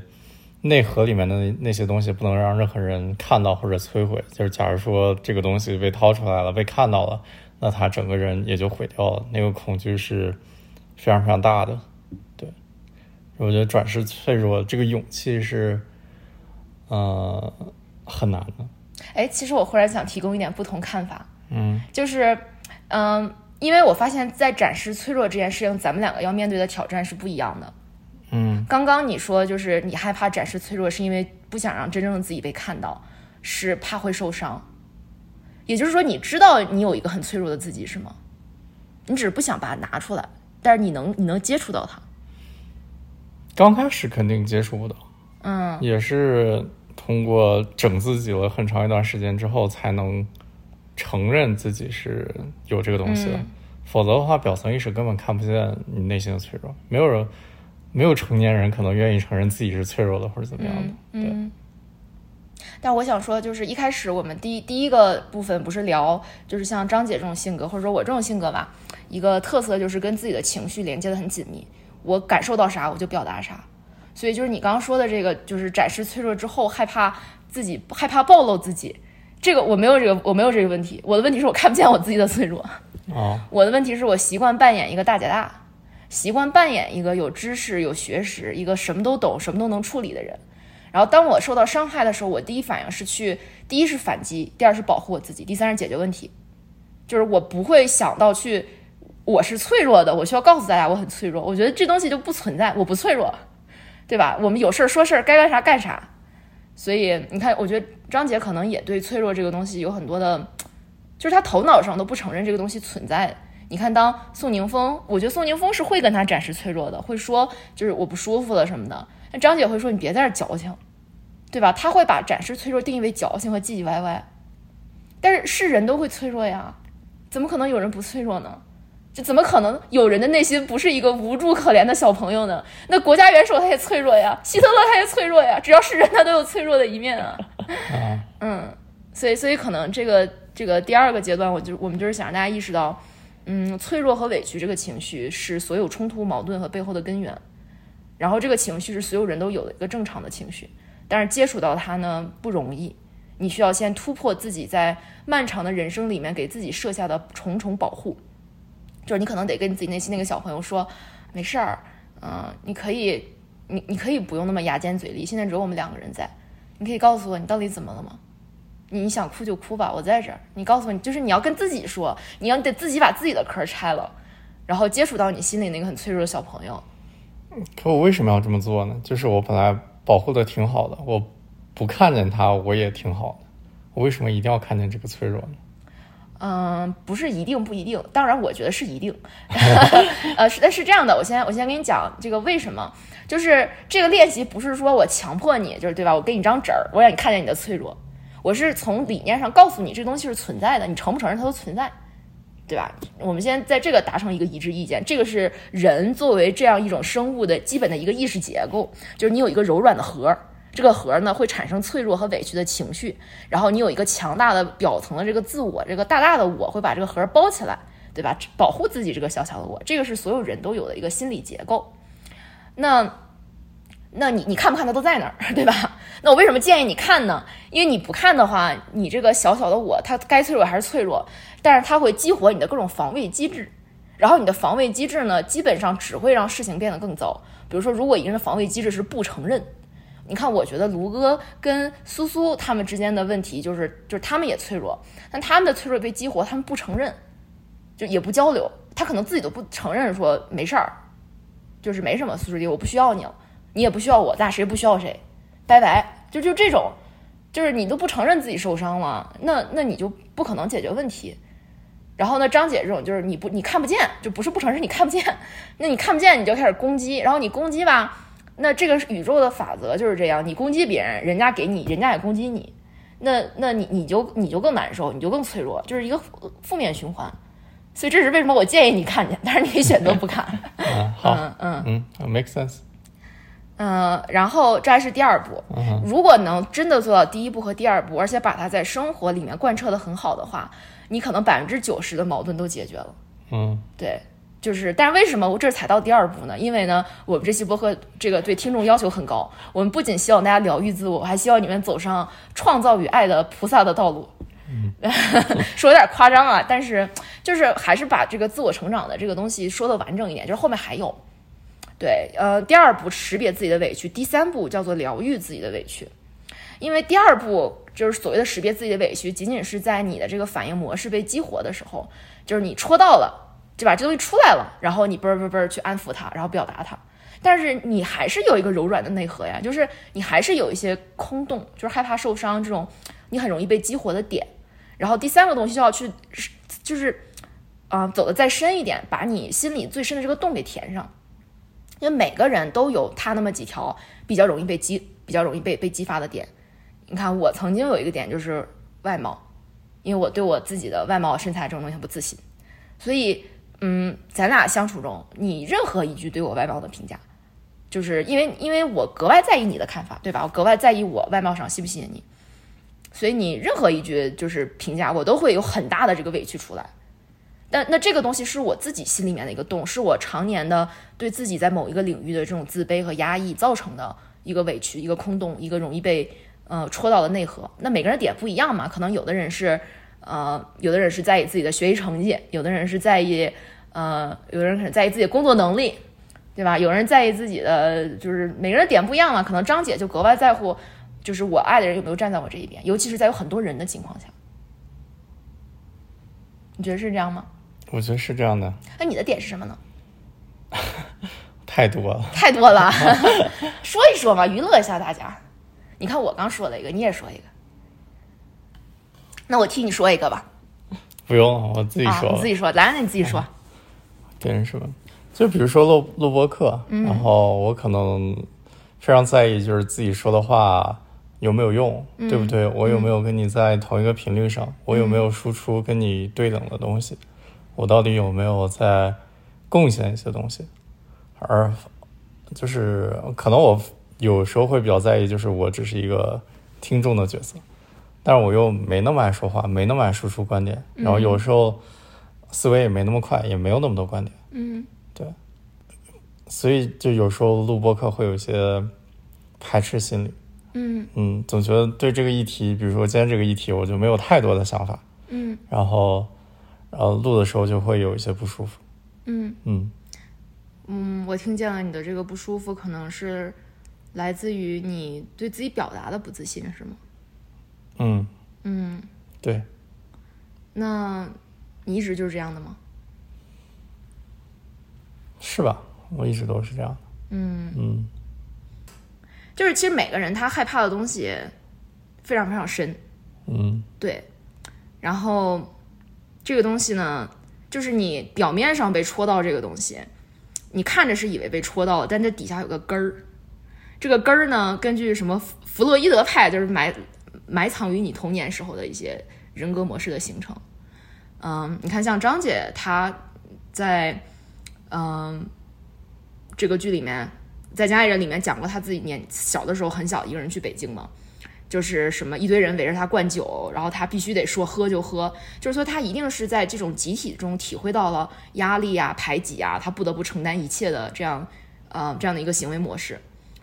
内核里面的那那些东西不能让任何人看到或者摧毁。就是假如说这个东西被掏出来了，被看到了，那他整个人也就毁掉了。那个恐惧是非常非常大的。对，我觉得转世脆弱这个勇气是，呃，很难的。哎，其实我忽然想提供一点不同看法，嗯就是，嗯，因为我发现，在展示脆弱这件事情，咱们两个要面对的挑战是不一样的。嗯刚刚你说，就是你害怕展示脆弱，是因为不想让真正的自己被看到，是怕会受伤。也就是说，你知道你有一个很脆弱的自己，是吗？你只是不想把它拿出来，但是你能你能接触到它。刚开始肯定接触不到，嗯也是通过整自己了很长一段时间之后，才能承认自己是有这个东西的。嗯否则的话，表层意识根本看不见你内心的脆弱。没有人，没有成年人可能愿意承认自己是脆弱的或者怎么样的。对，嗯。但我想说，就是一开始我们第一第一个部分不是聊，就是像张姐这种性格，或者说我这种性格吧，一个特色就是跟自己的情绪连接的很紧密。我感受到啥，我就表达啥。所以就是你刚刚说的这个，就是展示脆弱之后，害怕自己害怕暴露自己，这个我没有这个我没有这个问题。我的问题是我看不见我自己的脆弱。哦，我的问题是我习惯扮演一个大姐大，习惯扮演一个有知识、有学识、一个什么都懂、什么都能处理的人。然后当我受到伤害的时候，我第一反应是去，第一是反击，第二是保护我自己，第三是解决问题。就是我不会想到去，我是脆弱的，我需要告诉大家我很脆弱。我觉得这东西就不存在，我不脆弱，对吧？我们有事儿说事儿，该干啥干啥。所以你看，我觉得张姐可能也对脆弱这个东西有很多的，就是她头脑上都不承认这个东西存在。你看，当宋宁峰，我觉得宋宁峰是会跟他展示脆弱的，会说就是我不舒服了什么的。那张姐会说你别在这儿矫情，对吧？他会把展示脆弱定义为矫情和唧唧歪歪。但是是人都会脆弱呀，怎么可能有人不脆弱呢？这怎么可能有人的内心不是一个无助可怜的小朋友呢？那国家元首他也脆弱呀，希特勒他也脆弱呀，只要是人他都有脆弱的一面啊。啊，嗯，所以所以可能这个这个第二个阶段，我就我们就是想让大家意识到，嗯，脆弱和委屈这个情绪是所有冲突、矛盾和背后的根源。然后这个情绪是所有人都有的一个正常的情绪，但是接触到它呢不容易，你需要先突破自己在漫长的人生里面给自己设下的重重保护，就是你可能得跟你自己内心那个小朋友说，没事儿，嗯、你可以，你你可以不用那么牙尖嘴利，现在只有我们两个人在，你可以告诉我你到底怎么了吗？你你想哭就哭吧，我在这儿。你告诉我，你就是你要跟自己说，你要得自己把自己的壳拆了，然后接触到你心里那个很脆弱的小朋友。可我为什么要这么做呢？就是我本来保护的挺好的，我不看见他我也挺好的，我为什么一定要看见这个脆弱呢？嗯，不是一定不一定，当然我觉得是一定。呃，是是这样的，我先我先跟你讲这个为什么，就是这个练习不是说我强迫你，就是对吧？我给你张纸儿，我让你看见你的脆弱，我是从理念上告诉你这东西是存在的，你承不承认它都存在，对吧？我们先在这个达成一个一致意见，这个是人作为这样一种生物的基本的一个意识结构，就是你有一个柔软的核。这个核呢会产生脆弱和委屈的情绪，然后你有一个强大的表层的这个自我，这个大大的我会把这个核包起来，对吧？保护自己这个小小的我，这个是所有人都有的一个心理结构。那，那你你看不看它都在那儿，对吧？那我为什么建议你看呢？因为你不看的话，你这个小小的我，它该脆弱还是脆弱，但是它会激活你的各种防卫机制，然后你的防卫机制呢，基本上只会让事情变得更糟。比如说，如果一个人防卫机制是不承认。你看，我觉得卢哥跟苏苏他们之间的问题就是，就是他们也脆弱，但他们的脆弱被激活，他们不承认，就也不交流，他可能自己都不承认，说没事儿，就是没什么，苏师弟，我不需要你了，你也不需要我，咱俩谁也不需要谁，拜拜，就就这种，就是你都不承认自己受伤了，那那你就不可能解决问题。然后呢，张姐这种就是你不你看不见，就不是不承认，你看不见，那你看不见你就开始攻击，然后你攻击吧。那这个宇宙的法则就是这样，你攻击别人，人家给你，人家也攻击你，那那你你就你就更难受，你就更脆弱，就是一个负负面循环。所以这是为什么我建议你看见，但是你选择不看。嗯，好，嗯嗯嗯，make sense。嗯，然后这还是第二步。嗯如果能真的做到第一步和第二步，而且把它在生活里面贯彻的很好的话，你可能百分之九十的矛盾都解决了。嗯对，就是，但是为什么我这才到第二步呢？因为呢，我们这期播客这个对听众要求很高，我们不仅希望大家疗愈自我，还希望你们走上创造与爱的菩萨的道路。说有点夸张啊，但是就是还是把这个自我成长的这个东西说的完整一点，就是后面还有。对，呃，第二步识别自己的委屈，第三步叫做疗愈自己的委屈。因为第二步就是所谓的识别自己的委屈，仅仅是在你的这个反应模式被激活的时候，就是你戳到了，对吧？这东西出来了，然后你嘣儿嘣儿嘣儿去安抚它，然后表达它。但是你还是有一个柔软的内核呀，就是你还是有一些空洞，就是害怕受伤这种你很容易被激活的点。然后第三个东西就要去，就是啊、走的再深一点，把你心里最深的这个洞给填上。因为每个人都有他那么几条比较容易被激、比较容易被被激发的点。你看，我曾经有一个点就是外貌，因为我对我自己的外貌、身材这种东西不自信，所以，嗯，咱俩相处中，你任何一句对我外貌的评价，就是因为因为我格外在意你的看法，对吧？我格外在意我外貌上吸不吸引你，所以你任何一句就是评价，我都会有很大的这个委屈出来。但那这个东西是我自己心里面的一个洞，是我常年的对自己在某一个领域的这种自卑和压抑造成的一个委屈、一个空洞、一个容易被呃戳到的内核。那每个人点不一样嘛，可能有的人是呃，有的人是在意自己的学习成绩，有的人是在意呃，有的人可能在意自己的工作能力，对吧？有人在意自己的，就是每个人点不一样嘛。可能张姐就格外在乎，就是我爱的人有没有站在我这一边，尤其是在有很多人的情况下。你觉得是这样吗？我觉得是这样的，那你的点是什么呢？太多了。太多了，说一说嘛，娱乐一下大家。你看我刚说了一个，你也说一个，那我替你说一个吧。不用，我自己啊，说了。你自己说，来，那你自己说。点什么？就比如说录录播课，嗯然后我可能非常在意，就是自己说的话有没有用，嗯对不对？我有没有跟你在同一个频率上？我有没有输出跟你对等的东西？我到底有没有在贡献一些东西？而就是可能我有时候会比较在意，就是我只是一个听众的角色，但是我又没那么爱说话，没那么爱输出观点，然后有时候思维也没那么快，也没有那么多观点。嗯。对。所以就有时候录播课会有一些排斥心理，嗯。嗯，总觉得对这个议题，比如说今天这个议题，我就没有太多的想法，嗯。然后，然后录的时候就会有一些不舒服，嗯。嗯。嗯，我听见了你的这个不舒服，可能是来自于你对自己表达的不自信，是吗？嗯，嗯，对，那你一直就是这样的吗？是吧？我一直都是这样的，嗯，嗯。就是其实每个人他害怕的东西非常非常深，嗯。对，然后这个东西呢，就是你表面上被戳到这个东西，你看着是以为被戳到了，但这底下有个根儿。这个根儿呢，根据什么弗洛伊德派，就是埋埋藏于你童年时候的一些人格模式的形成。嗯，你看像张姐她在嗯这个剧里面，在《家里人》里面讲过，她自己年小的时候很小一个人去北京嘛，就是什么一堆人围着他灌酒，然后他必须得说喝就喝，就是说他一定是在这种集体中体会到了压力啊、排挤啊，他不得不承担一切的这样呃这样的一个行为模式，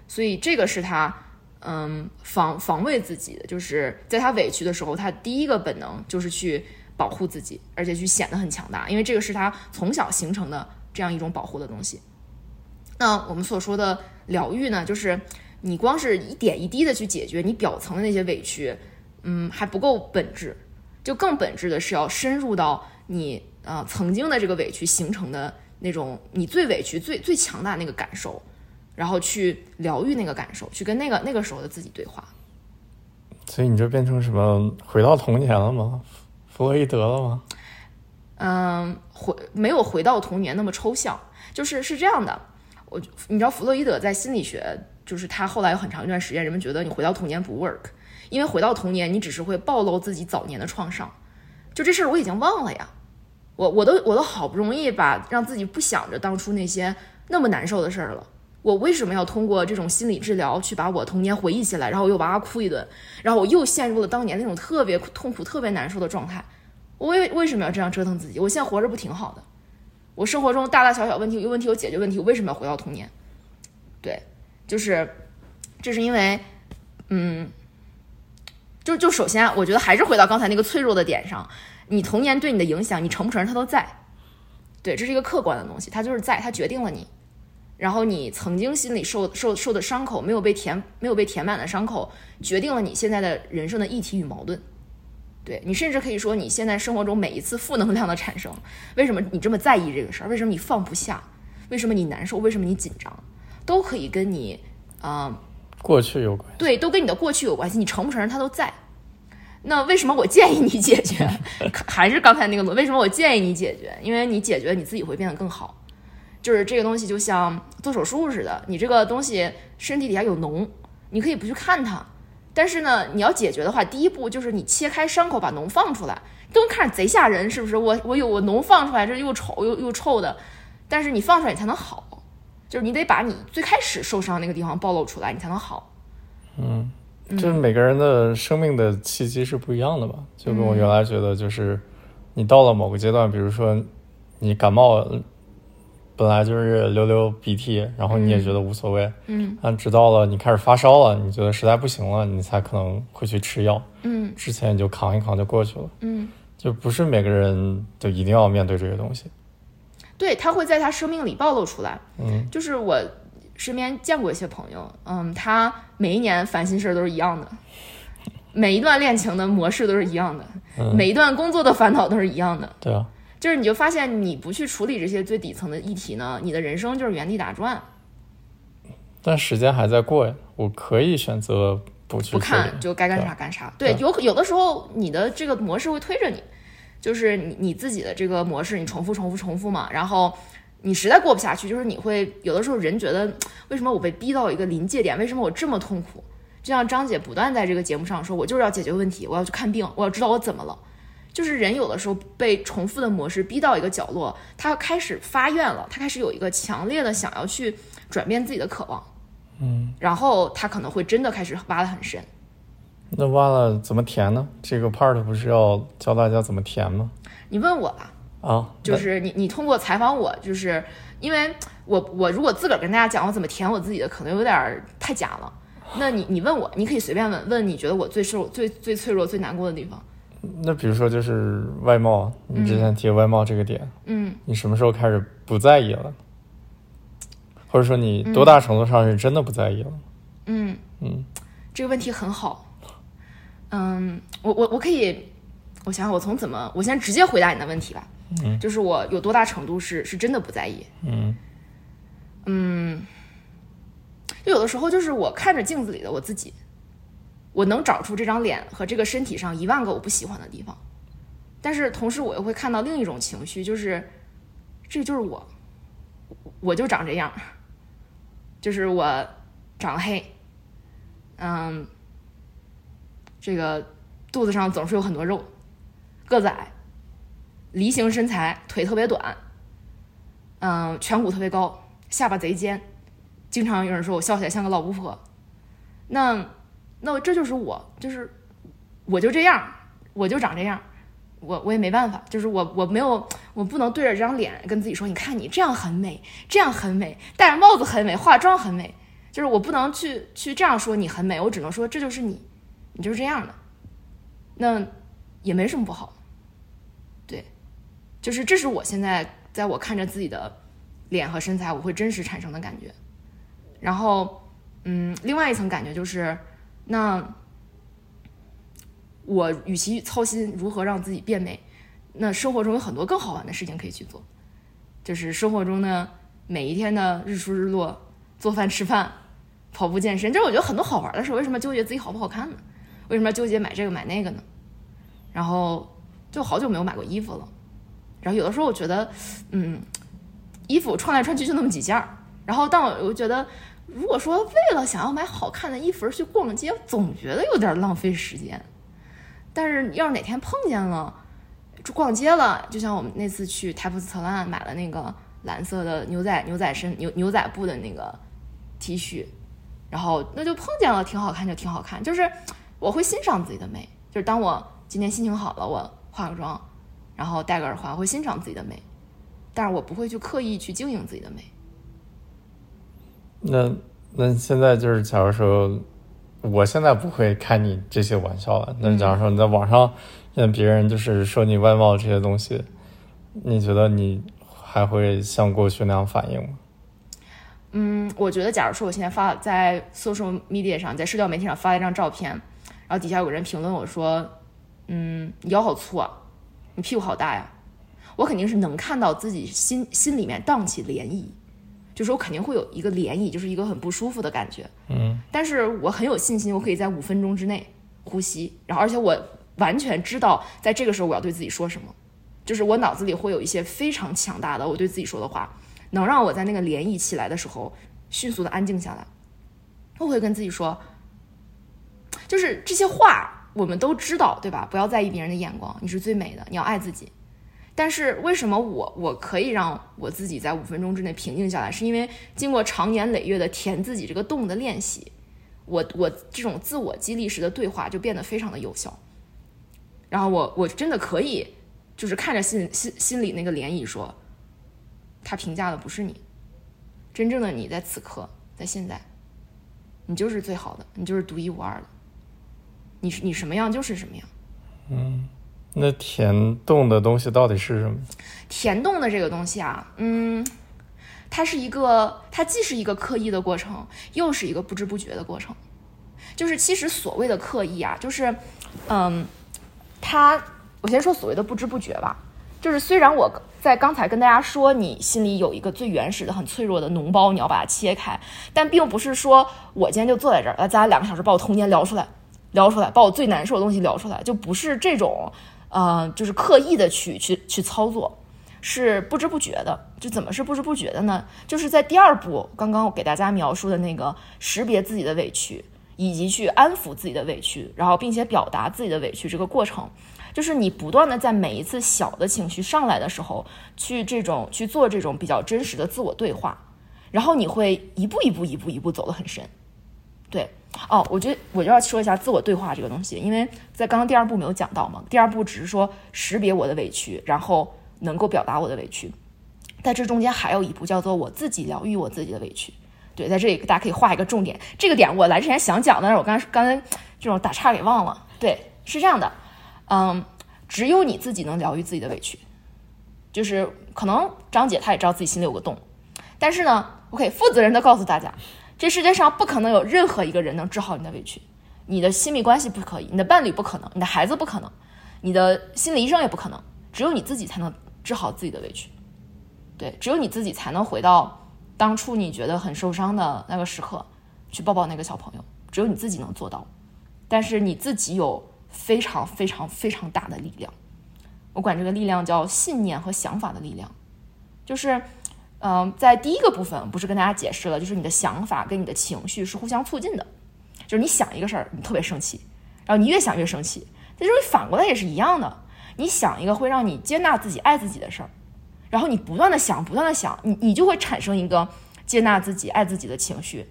所以这个是他嗯防防卫自己的，就是在他委屈的时候，他第一个本能就是去保护自己，而且去显得很强大，因为这个是他从小形成的这样一种保护的东西。那我们所说的疗愈呢，就是你光是一点一滴的去解决你表层的那些委屈，嗯，还不够本质，就更本质的是要深入到你呃曾经的这个委屈形成的那种你最委屈、最最强大那个感受，然后去疗愈那个感受，去跟那个那个时候的自己对话。所以你就变成什么回到童年了吗？弗洛伊德了吗？嗯，回没有回到童年那么抽象，就是是这样的。我你知道弗洛伊德在心理学，就是他后来有很长一段时间，人们觉得你回到童年不 work，因为回到童年，你只是会暴露自己早年的创伤。就这事儿我已经忘了呀，我我都我都好不容易把让自己不想着当初那些那么难受的事儿了。我为什么要通过这种心理治疗去把我童年回忆起来，然后我又哇哇哭一顿，然后我又陷入了当年那种特别痛苦、特别难受的状态？我为为什么要这样折腾自己？我现在活着不挺好的？我生活中大大小小问题有问题有解决问题，我为什么要回到童年？对，就是这是因为，嗯，就就首先，我觉得还是回到刚才那个脆弱的点上，你童年对你的影响，你承不承认它都在？对，这是一个客观的东西，它就是在，它决定了你。然后你曾经心里受受受的伤口没有被填没有被填满的伤口，决定了你现在的人生的议题与矛盾。对你甚至可以说，你现在生活中每一次负能量的产生，为什么你这么在意这个事儿？为什么你放不下？为什么你难受？为什么你紧张？都可以跟你，啊，过去有关系。对，都跟你的过去有关系。你承不承认它都在？那为什么我建议你解决？还是刚才那个逻为什么我建议你解决？因为你解决你自己会变得更好。就是这个东西就像做手术似的，你这个东西身体底下有脓，你可以不去看它，但是呢，你要解决的话，第一步就是你切开伤口，把脓放出来，都看着贼吓人，是不是？我我有我脓放出来，这又丑又又臭的，但是你放出来你才能好，就是你得把你最开始受伤那个地方暴露出来，你才能好。嗯，就是每个人的生命的契机是不一样的吧？就跟我原来觉得，就是你到了某个阶段，比如说你感冒。本来就是流流鼻涕，然后你也觉得无所谓，嗯，但直到了你开始发烧了，你觉得实在不行了，你才可能会去吃药，嗯，之前你就扛一扛就过去了，嗯，就不是每个人就一定要面对这些东西，对他会在他生命里暴露出来，嗯，就是我身边见过一些朋友，嗯，他每一年烦心事儿都是一样的，每一段恋情的模式都是一样的，每一段工作的烦恼都是一样的，对啊。就是你就发现你不去处理这些最底层的议题呢，你的人生就是原地打转。但时间还在过呀，我可以选择不去不看，就该干啥干啥。对，有有的时候你的这个模式会推着你，就是你你自己的这个模式，你重复重复重复嘛。然后你实在过不下去，就是你会有的时候人觉得为什么我被逼到一个临界点？为什么我这么痛苦？就像张姐不断在这个节目上说，我就是要解决问题，我要去看病，我要知道我怎么了。就是人有的时候被重复的模式逼到一个角落，他开始发愿了，他开始有一个强烈的想要去转变自己的渴望，嗯，然后他可能会真的开始挖得很深。那挖了怎么填呢？这个 part 不是要教大家怎么填吗？你问我吧，啊，就是你你通过采访我，就是因为我我如果自个儿跟大家讲我怎么填我自己的，可能有点太假了。那你你问我，你可以随便问问，你觉得我最受最最脆弱最难过的地方。那比如说就是外貌，你之前提外貌这个点，嗯，你什么时候开始不在意了？或者说你多大程度上是真的不在意了？嗯嗯，这个问题很好。嗯，我我我可以，我想想，我从怎么，我先直接回答你的问题吧。嗯，就是我有多大程度是是真的不在意？嗯嗯，有的时候就是我看着镜子里的我自己。我能找出这张脸和这个身体上一万个我不喜欢的地方，但是同时我又会看到另一种情绪，就是这就是我，我就长这样，就是我长黑，嗯，这个肚子上总是有很多肉，个子矮，梨形身材，腿特别短，嗯，颧骨特别高，下巴贼尖，经常有人说我笑起来像个老巫婆，那。那这就是我，就是我就这样，我就长这样，我我也没办法，就是我我没有，我不能对着这张脸跟自己说，你看你这样很美，这样很美，戴着帽子很美，化妆很美，就是我不能去去这样说你很美，我只能说这就是你，就是这样的，那也没什么不好，对，就是这是我现在在我看着自己的脸和身材，我会真实产生的感觉，然后嗯，另外一层感觉就是。那我与其操心如何让自己变美，那生活中有很多更好玩的事情可以去做，就是生活中呢每一天的日出日落、做饭吃饭、跑步健身，这是我觉得很多好玩的事。为什么纠结自己好不好看呢？为什么要纠结买这个买那个呢？然后就好久没有买过衣服了，然后有的时候我觉得，嗯，衣服穿来穿去就那么几件儿，然后，但我我觉得，如果说为了想要买好看的衣服而去逛街，总觉得有点浪费时间。但是要是哪天碰见了，就逛街了，就像我们那次去台普斯特兰买了那个蓝色的牛仔牛仔身牛牛仔布的那个 T 恤，然后那就碰见了，挺好看就挺好看。就是我会欣赏自己的美，就是当我今天心情好了，我化个妆，然后戴个耳环，我会欣赏自己的美，但是我不会去刻意去经营自己的美。那那现在就是，假如说，我现在不会开你这些玩笑了。那假如说你在网上，让别人就是说你外貌这些东西，你觉得你还会像过去那样反应吗？嗯，我觉得，假如说我现在发在 social media 上，在社交媒体上发了一张照片，然后底下有个人评论我说：“嗯，你腰好粗啊，你屁股好大呀。”我肯定是能看到自己心心里面荡起涟漪，就是我肯定会有一个涟漪，就是一个很不舒服的感觉。嗯，但是我很有信心，我可以在五分钟之内呼吸，然后而且我完全知道在这个时候我要对自己说什么，就是我脑子里会有一些非常强大的我对自己说的话，能让我在那个涟漪起来的时候迅速的安静下来。我会跟自己说，就是这些话我们都知道，对吧？不要在意别人的眼光，你是最美的，你要爱自己。但是为什么我我可以让我自己在五分钟之内平静下来？是因为经过长年累月的填自己这个洞的练习，我我这种自我激励式的对话就变得非常的有效。然后我我真的可以，就是看着心心心里那个涟漪说，他评价的不是你，真正的你在此刻在现在，你就是最好的，你就是独一无二的，你是你什么样就是什么样。嗯那填洞的东西到底是什么？填洞的这个东西啊，嗯，它是一个，它既是一个刻意的过程，又是一个不知不觉的过程。就是其实所谓的刻意啊，就是，嗯，它，我先说所谓的不知不觉吧。就是虽然我在刚才跟大家说，你心里有一个最原始的、很脆弱的脓包，你要把它切开，但并不是说我今天就坐在这儿，来咱俩两个小时把我童年聊出来，聊出来，把我最难受的东西聊出来，就不是这种。呃，就是刻意的去去去操作，是不知不觉的。就怎么是不知不觉的呢？就是在第二步，刚刚我给大家描述的那个识别自己的委屈，以及去安抚自己的委屈，然后并且表达自己的委屈这个过程，就是你不断的在每一次小的情绪上来的时候，去这种去做这种比较真实的自我对话，然后你会一步一步一步一步走得很深，对。哦，我觉得我就要说一下自我对话这个东西，因为在刚刚第二步没有讲到嘛。第二步只是说识别我的委屈，然后能够表达我的委屈，在这中间还有一步叫做我自己疗愈我自己的委屈。对，在这里大家可以画一个重点，这个点我来之前想讲的，但是我刚刚才这种打岔给忘了。对，是这样的，嗯，只有你自己能疗愈自己的委屈，就是可能张姐她也知道自己心里有个洞，但是呢，我可以负责任的告诉大家。这世界上不可能有任何一个人能治好你的委屈，你的亲密关系不可以，你的伴侣不可能，你的孩子不可能，你的心理医生也不可能，只有你自己才能治好自己的委屈。对，只有你自己才能回到当初你觉得很受伤的那个时刻，去抱抱那个小朋友。只有你自己能做到，但是你自己有非常非常非常大的力量，我管这个力量叫信念和想法的力量，就是。嗯，在第一个部分不是跟大家解释了，就是你的想法跟你的情绪是互相促进的，就是你想一个事儿，你特别生气，然后你越想越生气，这就是反过来也是一样的，你想一个会让你接纳自己、爱自己的事儿，然后你不断的想，不断的想，你你就会产生一个接纳自己、爱自己的情绪。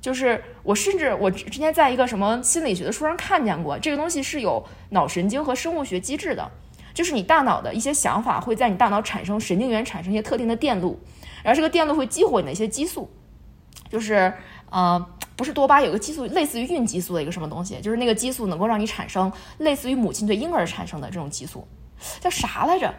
就是我甚至我之前在一个什么心理学的书上看见过，这个东西是有脑神经和生物学机制的，就是你大脑的一些想法会在你大脑产生神经元产生一些特定的电路。然后这个电路会激活你的一些激素，就是呃，不是多巴，有个激素类似于孕激素的一个什么东西，就是那个激素能够让你产生类似于母亲对婴儿产生的这种激素，叫啥来着？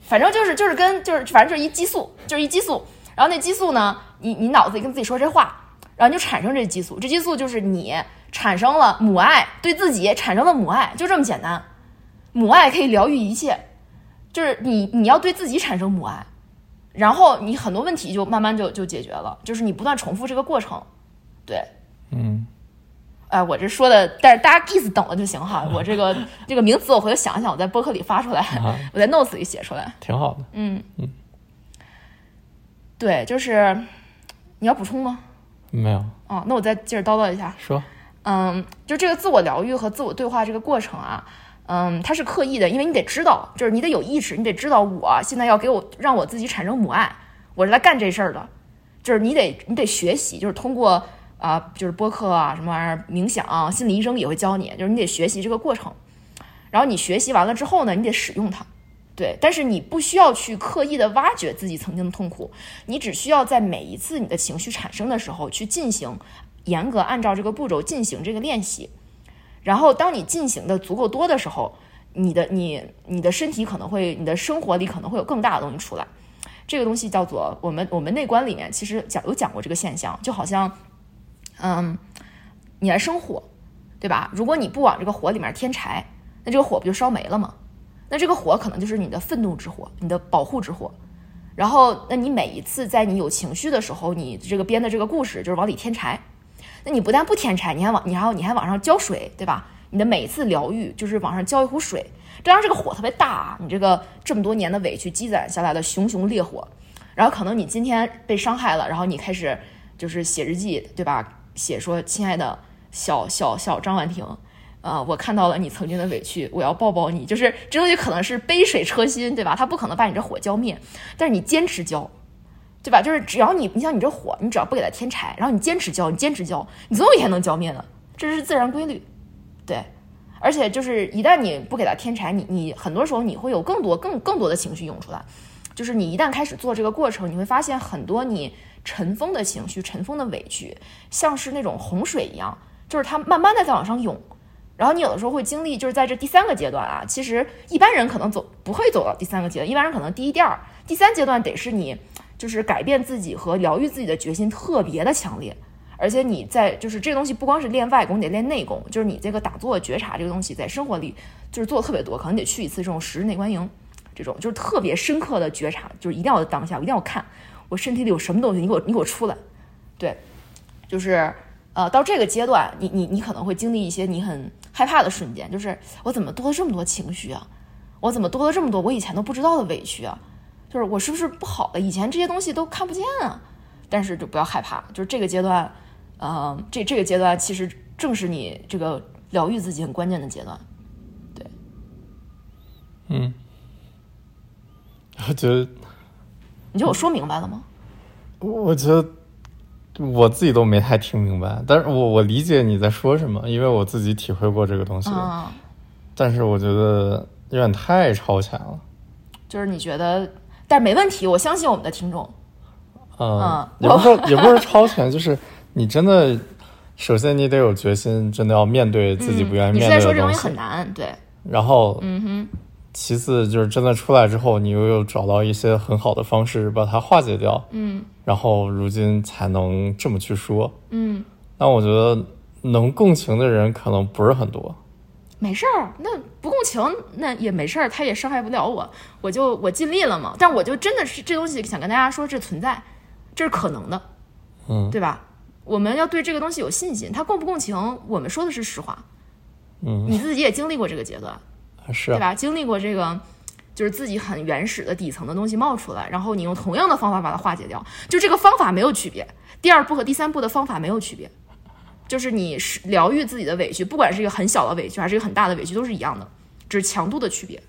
反正就是就是跟就是反正就是一激素，就是一激素。然后那激素呢，你你脑子里跟自己说这话，然后就产生这激素。这激素就是你产生了母爱，对自己产生了母爱，就这么简单。母爱可以疗愈一切，就是你你要对自己产生母爱。然后你很多问题就慢慢就就解决了，就是你不断重复这个过程，对，嗯，哎，我这说的，但是大家意思懂了就行哈。我这个这个名词我回头想一想，我在播客里发出来，我在 notes 里写出来，挺好的。嗯嗯，对，就是你要补充吗？没有哦，那我再接着叨叨一下。说，嗯，就这个自我疗愈和自我对话这个过程啊，嗯，它是刻意的，因为你得知道，就是你得有意识，你得知道我现在要给我让我自己产生母爱，我是来干这事儿的，就是你得你得学习，就是通过啊、就是播客啊什么玩意儿冥想啊，心理医生也会教你，就是你得学习这个过程，然后你学习完了之后呢，你得使用它。对，但是你不需要去刻意的挖掘自己曾经的痛苦，你只需要在每一次你的情绪产生的时候去进行严格按照这个步骤进行这个练习，然后当你进行的足够多的时候，你的你你的身体可能会，你的生活里可能会有更大的东西出来。这个东西叫做我们我们内观里面其实讲有讲过这个现象，就好像，嗯，你来生火，对吧？如果你不往这个火里面添柴，那这个火不就烧没了吗？那这个火可能就是你的愤怒之火，你的保护之火。然后，那你每一次在你有情绪的时候，你这个编的这个故事就是往里添柴。那你不但不添柴，你还往你还要你还往上浇水，对吧？你的每一次疗愈就是往上浇一壶水，当然这个火特别大啊！你这个这么多年的委屈积攒下来的熊熊烈火，然后可能你今天被伤害了，然后你开始就是写日记，对吧？写说亲爱的小小小张婉婷，呃，我看到了你曾经的委屈，我要抱抱你。就是这东西可能是杯水车薪，对吧？它不可能把你这火浇灭，但是你坚持浇，对吧？就是只要你，你像你这火，你只要不给它添柴，然后你坚持浇，你坚持浇，你总有一天能浇灭的，这是自然规律，对。而且就是一旦你不给它添柴，你你很多时候你会有更多更更多的情绪涌出来。就是你一旦开始做这个过程，你会发现很多你尘封的情绪、尘封的委屈，像是那种洪水一样，就是它慢慢的在往上涌。然后你有的时候会经历，就是在这第三个阶段啊，其实一般人可能走不会走到第三个阶段，一般人可能第一、第二、第三阶段得是你就是改变自己和疗愈自己的决心特别的强烈，而且你在就是这个东西不光是练外功，你得练内功，就是你这个打坐觉察这个东西在生活里就是做的特别多，可能得去一次这种十日内观营，这种就是特别深刻的觉察，就是一定要当下，我一定要看我身体里有什么东西，你给我你给我出来，对，就是呃到这个阶段，你你你可能会经历一些你很害怕的瞬间，就是我怎么多了这么多情绪啊？我怎么多了这么多我以前都不知道的委屈啊？就是我是不是不好了？以前这些东西都看不见啊。但是就不要害怕，就是这个阶段，呃，这这个阶段其实正是你这个疗愈自己很关键的阶段。对嗯，我 觉得，你觉得我说明白了吗？我觉得我自己都没太听明白，但是我我理解你在说什么，因为我自己体会过这个东西，啊、但是我觉得有点太超前了。就是你觉得，但是没问题，我相信我们的听众。嗯嗯，也不是也不是超前，就是你真的，首先你得有决心，真的要面对自己不愿意面对的东西。是在说这东西很难，对，然后，嗯哼，其次就是真的出来之后，你又又找到一些很好的方式把它化解掉，嗯然后如今才能这么去说。嗯，但我觉得能共情的人可能不是很多。没事儿，那不共情那也没事儿，他也伤害不了我，我就我尽力了嘛。但我就真的是这东西想跟大家说，这存在，这是可能的，嗯对吧？我们要对这个东西有信心，他共不共情，我们说的是实话。嗯，你自己也经历过这个阶段，是啊，对吧？经历过这个，就是自己很原始的底层的东西冒出来，然后你用同样的方法把它化解掉，就这个方法没有区别。第二步和第三步的方法没有区别，就是你是疗愈自己的委屈，不管是一个很小的委屈还是一个很大的委屈，都是一样的，只是强度的区别。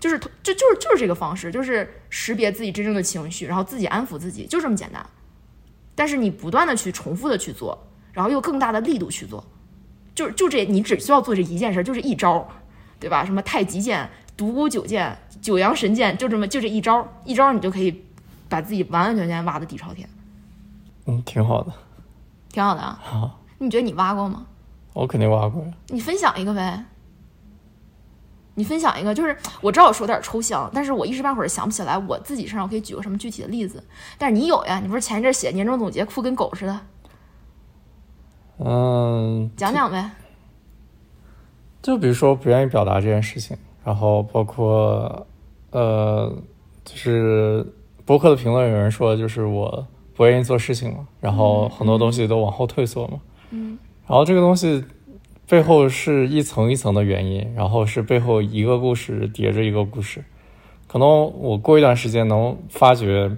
就是就就是就是这个方式，就是识别自己真正的情绪，然后自己安抚自己，就这么简单。但是你不断的去重复的去做，然后用更大的力度去做，就就这，你只需要做这一件事，就这一招，对吧？什么太极剑、独孤九剑、九阳神剑，就这么就这一招，一招你就可以把自己完完全全挖的底朝天，嗯，挺好的。挺好的啊。好，你觉得你挖过吗？我肯定挖过呀。你分享一个呗。你分享一个，就是我知道我说有点抽象，但是我一时半会儿想不起来我自己身上可以举个什么具体的例子。但是你有呀，你不是前一阵写年终总结哭跟狗似的，嗯，讲讲呗。就比如说不愿意表达这件事情，然后包括呃，就是博客的评论有人说，就是我不愿意做事情嘛，然后很多东西都往后退缩嘛，嗯，然后这个东西背后是一层一层的原因，然后是背后一个故事叠着一个故事，可能我过一段时间能发觉，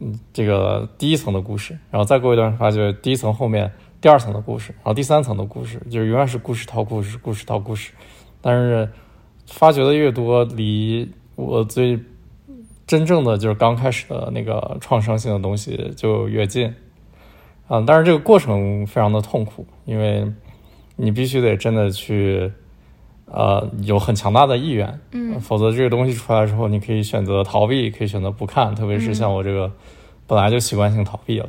嗯这个第一层的故事，然后再过一段发觉第一层后面第二层的故事，然后第三层的故事，就是永远是故事套故事，故事套故事。但是发掘的越多，离我最真正的就是刚开始的那个创伤性的东西就越近。啊、但是这个过程非常的痛苦，因为你必须得真的去，呃，有很强大的意愿，嗯。否则这个东西出来之后，你可以选择逃避，可以选择不看，特别是像我这个本来就习惯性逃避了，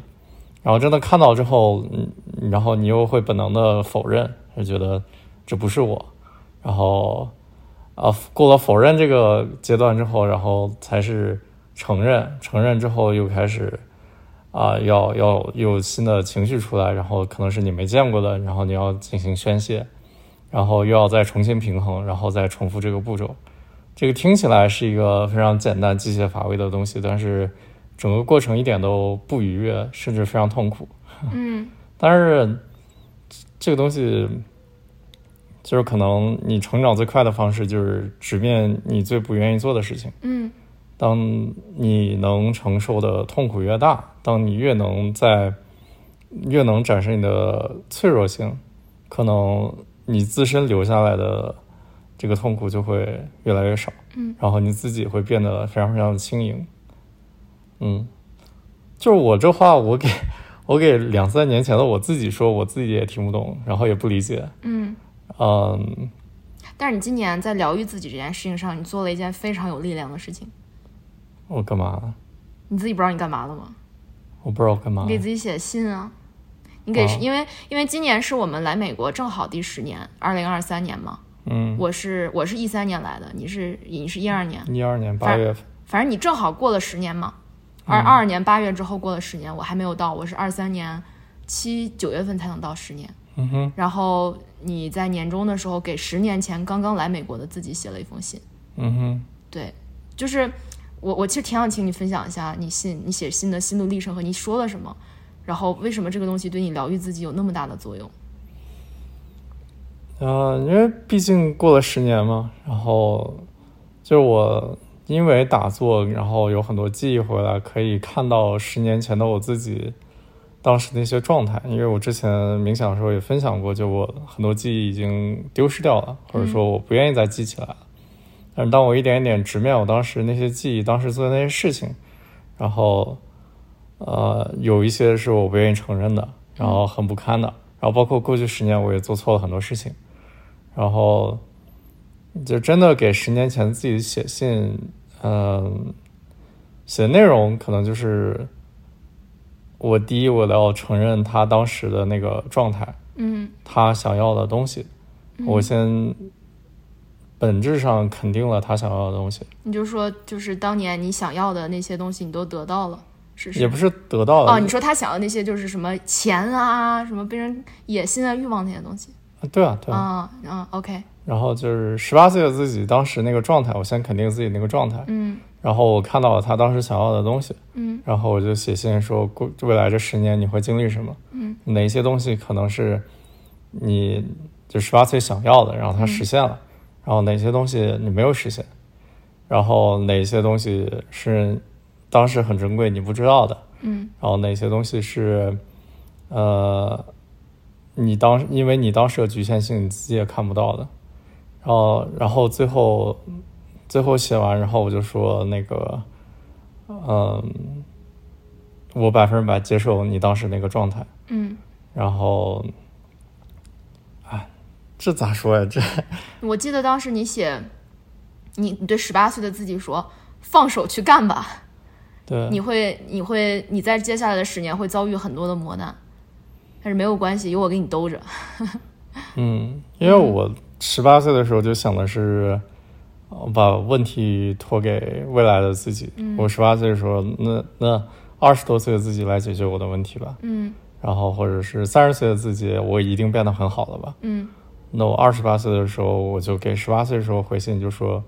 然后真的看到之后，嗯，然后你又会本能的否认，就觉得这不是我，然后啊，过了否认这个阶段之后，然后才是承认，承认之后又开始啊，要要有新的情绪出来，然后可能是你没见过的，然后你要进行宣泄，然后又要再重新平衡，然后再重复这个步骤。这个听起来是一个非常简单、机械乏味的东西，但是整个过程一点都不愉悦，甚至非常痛苦。嗯但是这个东西，就是可能你成长最快的方式，就是直面你最不愿意做的事情。嗯当你能承受的痛苦越大，当你越能在越能展示你的脆弱性，可能你自身留下来的这个痛苦就会越来越少。嗯，然后你自己会变得非常非常的轻盈。嗯，就是我这话，我给我给两三年前的我自己说，我自己也听不懂，然后也不理解。嗯。嗯，但是你今年在疗愈自己这件事情上，你做了一件非常有力量的事情。我干嘛了？你自己不知道你干嘛了吗？我不知道干嘛你。给自己写信啊。你给，哦因为因为今年是我们来美国正好第十年，二零二三年嘛。嗯，我是我是一三年来的，你是你是一二年，一二年八月份。反正你正好过了十年嘛。二二二年八月之后过了十年，我还没有到，我是二三年七九月份才能到十年。嗯哼，然后你在年终的时候给十年前刚刚来美国的自己写了一封信。嗯哼。对，就是我我其实挺想请你分享一下你信你写信的心路历程和你说了什么，然后为什么这个东西对你疗愈自己有那么大的作用？呃，因为毕竟过了十年嘛，然后就是我因为打坐，然后有很多记忆回来，可以看到十年前的我自己当时那些状态。因为我之前冥想的时候也分享过，就我很多记忆已经丢失掉了，或者说我不愿意再记起来了。但是当我一点一点直面我当时那些记忆，当时做的那些事情，然后呃，有一些是我不愿意承认的，然后很不堪的，然后包括过去十年我也做错了很多事情。然后就真的给十年前自己写信，嗯，写的内容可能就是我第一，我要承认他当时的那个状态，嗯。他想要的东西，我先本质上肯定了他想要的东西，你就说就是当年你想要的那些东西你都得到了，是是？也不是得到了，哦，你说他想要那些就是什么钱啊，什么被人野心啊、欲望那些东西。对啊，对啊。嗯啊，OK，然后就是十八岁的自己当时那个状态，我先肯定自己那个状态，嗯然后我看到了他当时想要的东西，嗯。然后我就写信说，过未来这十年你会经历什么？嗯，哪些东西可能是你就十八岁想要的，然后他实现了，然后哪些东西你没有实现，然后哪些东西是当时很珍贵你不知道的，嗯。然后哪些东西是呃你当因为你当时的局限性你自己也看不到的，然后然后最后最后写完，然后我就说那个嗯，我百分之百接受你当时那个状态，嗯，然后哎，这咋说呀？这 我记得当时你写，你你对十八岁的自己说，放手去干吧。对你会，你会，你在接下来的十年会遭遇很多的磨难，但是没有关系，有我给你兜着。嗯，因为我十八岁的时候就想的是，呃把问题托给未来的自己。我十八岁的时候，那那二十多岁的自己来解决我的问题吧。嗯然后或者是三十岁的自己，我一定变得很好了吧？嗯那我二十八岁的时候，我就给十八岁的时候回信，就说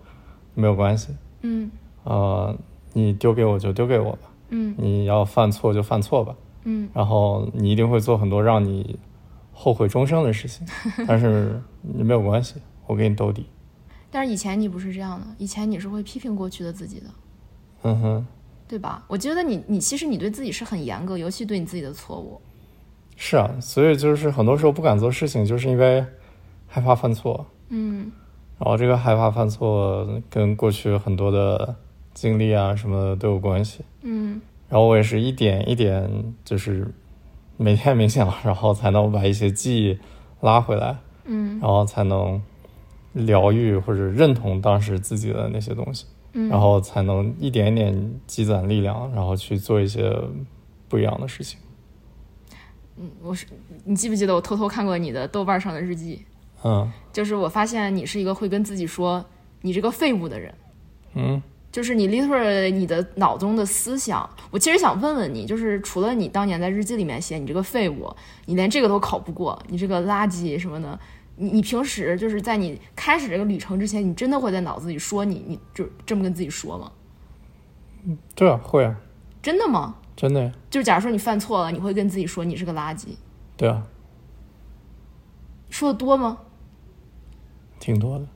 没有关系，嗯呃，你丢给我就丢给我吧，嗯你要犯错就犯错吧，嗯然后你一定会做很多让你后悔终生的事情，但是没有关系，我给你兜底。但是以前你不是这样的，以前你是会批评过去的自己的。嗯哼，对吧？我觉得你你其实你对自己是很严格，尤其对你自己的错误。是啊，所以就是很多时候不敢做事情，就是因为害怕犯错。嗯然后这个害怕犯错跟过去很多的经历啊什么的都有关系。嗯然后我也是一点一点，就是每天冥想，然后才能把一些记忆拉回来，嗯然后才能疗愈或者认同当时自己的那些东西，嗯，然后才能一点一点积攒力量，然后去做一些不一样的事情。嗯我是你记不记得我偷偷看过你的豆瓣上的日记？嗯就是我发现你是一个会跟自己说你这个废物的人。嗯就是你 literally 你的脑中的思想，我其实想问问你，就是除了你当年在日记里面写你这个废物，你连这个都考不过，你这个垃圾什么的，你你平时就是在你开始这个旅程之前，你真的会在脑子里说你，你就这么跟自己说吗？对啊，会啊，真的吗？真的呀，就是假如说你犯错了，你会跟自己说你是个垃圾，对啊，说的多吗？挺多的。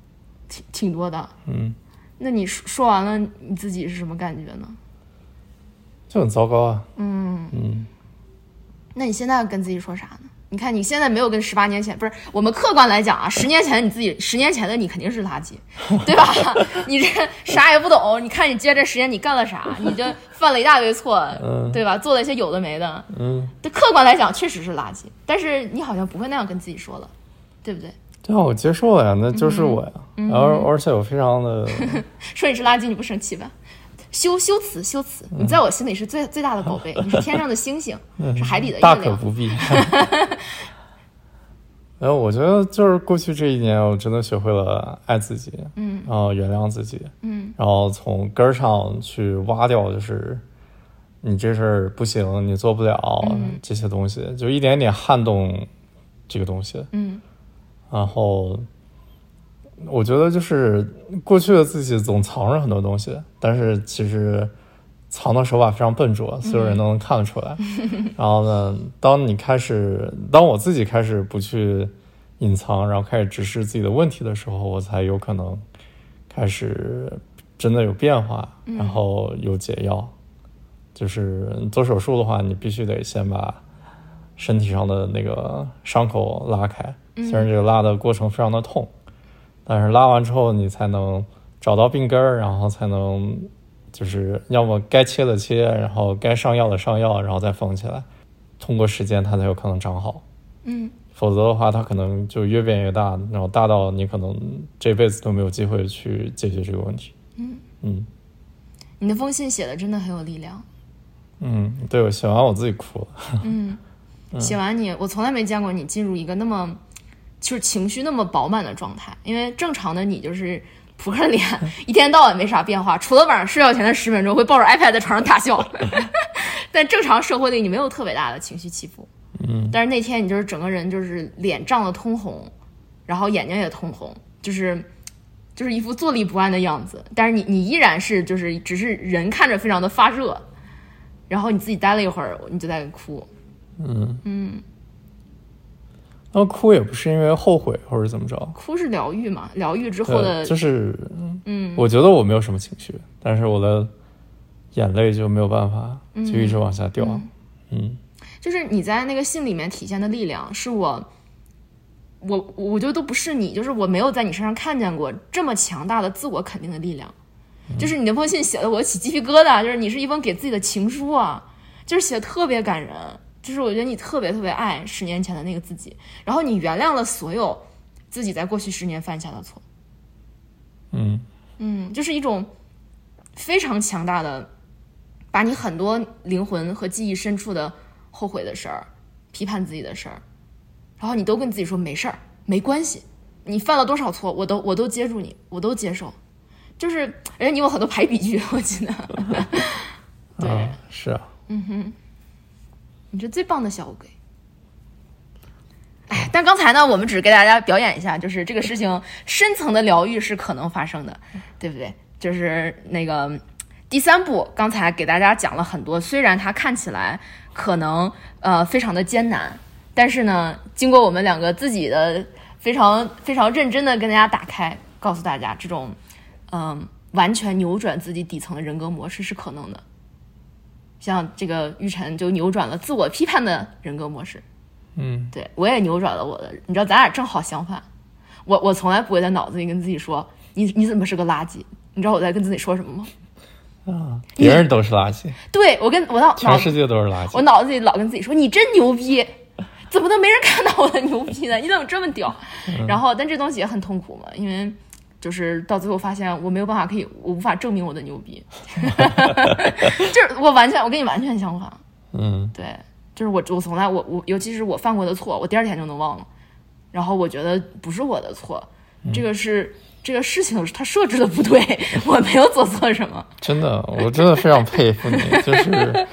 挺挺多的。嗯，那你说说完了，你自己是什么感觉呢？就很糟糕啊。嗯，嗯，那你现在跟自己说啥呢？你看你现在没有跟十八年前，不是我们客观来讲啊，十年前你自己，十年前的你肯定是垃圾，对吧？你这啥也不懂，你看你接这十年你干了啥？你这犯了一大堆错，嗯对吧？做了一些有的没的，嗯，这客观来讲确实是垃圾，但是你好像不会那样跟自己说了，对不对？对啊，我接受了呀，那就是我呀。嗯然后而且我非常的，说你是垃圾，你不生气吧？修修辞修辞，你在我心里是最最大的宝贝，你是天上的星星，是海底的嗯大月亮。可不必。然 后 我觉得就是过去这一年，我真的学会了爱自己，嗯然后原谅自己，嗯然后从根儿上去挖掉，就是你这事儿不行，你做不了、嗯这些东西，就一点点撼动这个东西。嗯然后我觉得就是过去的自己总藏着很多东西，但是其实藏的手法非常笨拙，所有人都能看得出来。然后呢，当你开始，当我自己开始不去隐藏，然后开始直视自己的问题的时候，我才有可能开始真的有变化，然后有解药。就是做手术的话，你必须得先把身体上的那个伤口拉开，虽然这个拉的过程非常的痛，但是拉完之后你才能找到病根儿，然后才能就是要么该切的切，然后该上药的上药，然后再缝起来。通过时间，它才有可能长好，嗯否则的话，它可能就越变越大，然后大到你可能这辈子都没有机会去解决这个问题。嗯嗯你那封信写的真的很有力量。嗯，对我写完我自己哭了。嗯，写完你，我从来没见过你进入一个那么就是情绪那么饱满的状态。因为正常的你就是扑克脸，一天到晚没啥变化，除了晚上睡觉前的十分钟会抱着 iPad 在床上大笑。但正常社会里你没有特别大的情绪起伏。嗯但是那天你就是整个人就是脸涨得通红，然后眼睛也通红，就是就是一副坐立不安的样子。但是你你依然是就是只是人看着非常的发热，然后你自己待了一会儿，你就在哭。嗯，嗯，那哭也不是因为后悔或者怎么着，哭是疗愈嘛，疗愈之后的，就是嗯我觉得我没有什么情绪，但是我的眼泪就没有办法就一直往下掉。嗯嗯就是你在那个信里面体现的力量，是我，我我觉得都不是你，就是我没有在你身上看见过这么强大的自我肯定的力量。就是你那封信写的我起鸡皮疙瘩，就是你是一封给自己的情书啊，就是写的特别感人。就是我觉得你特别特别爱十年前的那个自己，然后你原谅了所有自己在过去十年犯下的错。嗯嗯，就是一种非常强大的，把你很多灵魂和记忆深处的后悔的事儿、批判自己的事儿，然后你都跟自己说没事儿，没关系，你犯了多少错，我都我都接住你，我都接受。就是，而且你有很多排比句，我记得。对，啊，是啊，你是最棒的小乌龟。哎，但刚才呢，我们只是给大家表演一下，就是这个事情深层的疗愈是可能发生的，对不对？就是那个第三步，刚才给大家讲了很多，虽然它看起来可能呃非常的艰难，但是呢，经过我们两个自己的非常非常认真的跟大家打开，告诉大家这种嗯、完全扭转自己底层的人格模式是可能的。像这个玉晨就扭转了自我批判的人格模式，嗯，对我也扭转了我的。你知道，咱俩正好相反。我我从来不会在脑子里跟自己说你你怎么是个垃圾？你知道我在跟自己说什么吗？啊，别人都是垃圾，对我跟我脑脑全世界都是垃圾我。脑子里老跟自己说你真牛逼，怎么都没人看到我的牛逼呢？你怎么这么屌？然后，但这东西也很痛苦嘛，因为就是到最后发现我没有办法可以，我无法证明我的牛逼，就是我完全我跟你完全相反，嗯对，就是我我从来我我尤其是我犯过的错，我第二天就能忘了，然后我觉得不是我的错，这个是。这个事情它设置的不对，我没有做错什么。真的，我真的非常佩服你，就是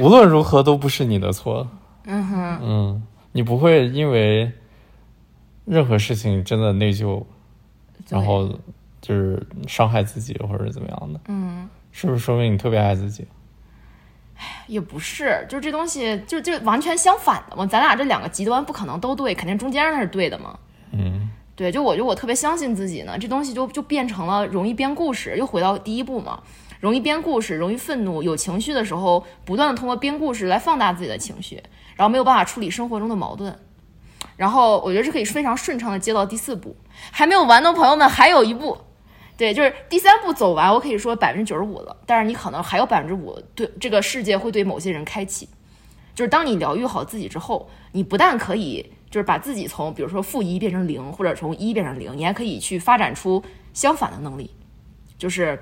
无论如何都不是你的错。嗯哼，嗯，你不会因为任何事情真的内疚，然后就是伤害自己或者怎么样的，嗯。是不是说明你特别爱自己？也不是，就是这东西就就完全相反的嘛。咱俩这两个极端不可能都对，肯定中间那是对的嘛。嗯对，就我就我特别相信自己呢，这东西就就变成了容易编故事，又回到第一步嘛，容易编故事，容易愤怒，有情绪的时候，不断的通过编故事来放大自己的情绪，然后没有办法处理生活中的矛盾。然后我觉得这可以非常顺畅的接到第四步，还没有完的朋友们还有一步，对，就是第三步走完，我可以说百分之九十五了，但是你可能还有百分之五对这个世界会对某些人开启，就是当你疗愈好自己之后，你不但可以就是把自己从比如说负一变成零，或者从一变成零，你还可以去发展出相反的能力，就是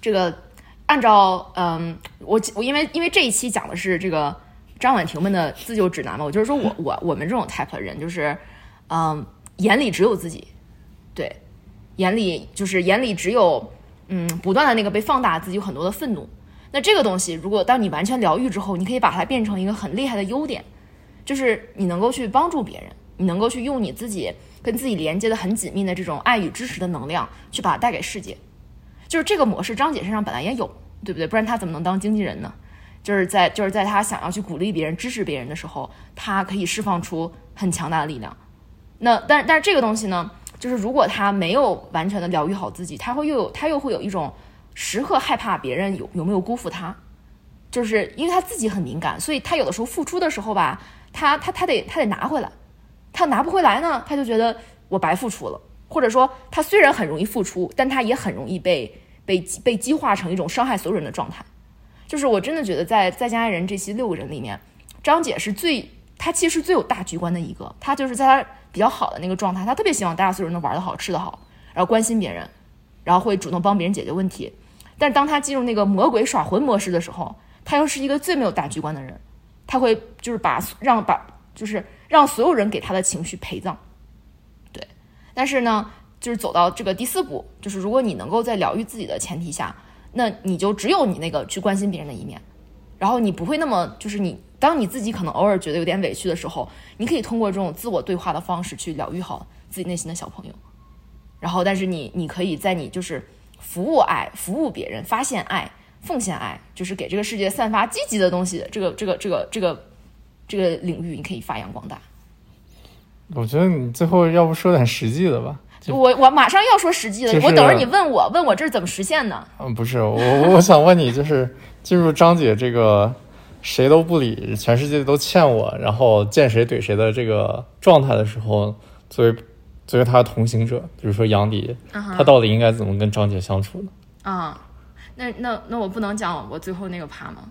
这个按照嗯，我我因为因为这一期讲的是这个张婉婷们的自救指南嘛，我就是说我我我们这种 type 的人就是嗯，眼里只有自己，对，眼里就是眼里只有嗯不断的那个被放大自己有很多的愤怒。那这个东西，如果当你完全疗愈之后，你可以把它变成一个很厉害的优点，就是你能够去帮助别人，你能够去用你自己跟自己连接的很紧密的这种爱与支持的能量，去把它带给世界。就是这个模式，张姐身上本来也有，对不对？不然她怎么能当经纪人呢？就是在就是在他想要去鼓励别人、支持别人的时候，他可以释放出很强大的力量。那但但是这个东西呢，就是如果他没有完全的疗愈好自己，他会又有他又会有一种时刻害怕别人有有没有辜负他，就是因为他自己很敏感，所以他有的时候付出的时候吧，他他他得他得拿回来，他拿不回来呢，他就觉得我白付出了，或者说他虽然很容易付出，但他也很容易被被被激化成一种伤害所有人的状态。就是我真的觉得在在家人这期六个人里面，张姐是最她其实最有大局观的一个，她就是在她比较好的那个状态，她特别希望大家所有人都玩得好、吃得好，然后关心别人，然后会主动帮别人解决问题。但当她进入那个魔鬼耍魂模式的时候，她又是一个最没有大局观的人，她会就是把让把就是让所有人给她的情绪陪葬。对，但是呢，就是走到这个第四步，就是如果你能够在疗愈自己的前提下，那你就只有你那个去关心别人的一面，然后你不会那么就是你当你自己可能偶尔觉得有点委屈的时候，你可以通过这种自我对话的方式去疗愈好自己内心的小朋友。然后，但是你你可以在你就是服务爱、服务别人、发现爱、奉献爱，就是给这个世界散发积极的东西，这个这个这个这个这个领域，你可以发扬光大。我觉得你最后要不说点实际的吧？就我我马上要说实际的，就是我等着你问我，问我这是怎么实现的。嗯，不是我，我想问你，就是进入张姐这个谁都不理，全世界都欠我，然后见谁怼谁的这个状态的时候，作为作为他的同行者，比如说杨迪，他到底应该怎么跟张姐相处呢？啊、那那那我不能讲我最后那个趴吗？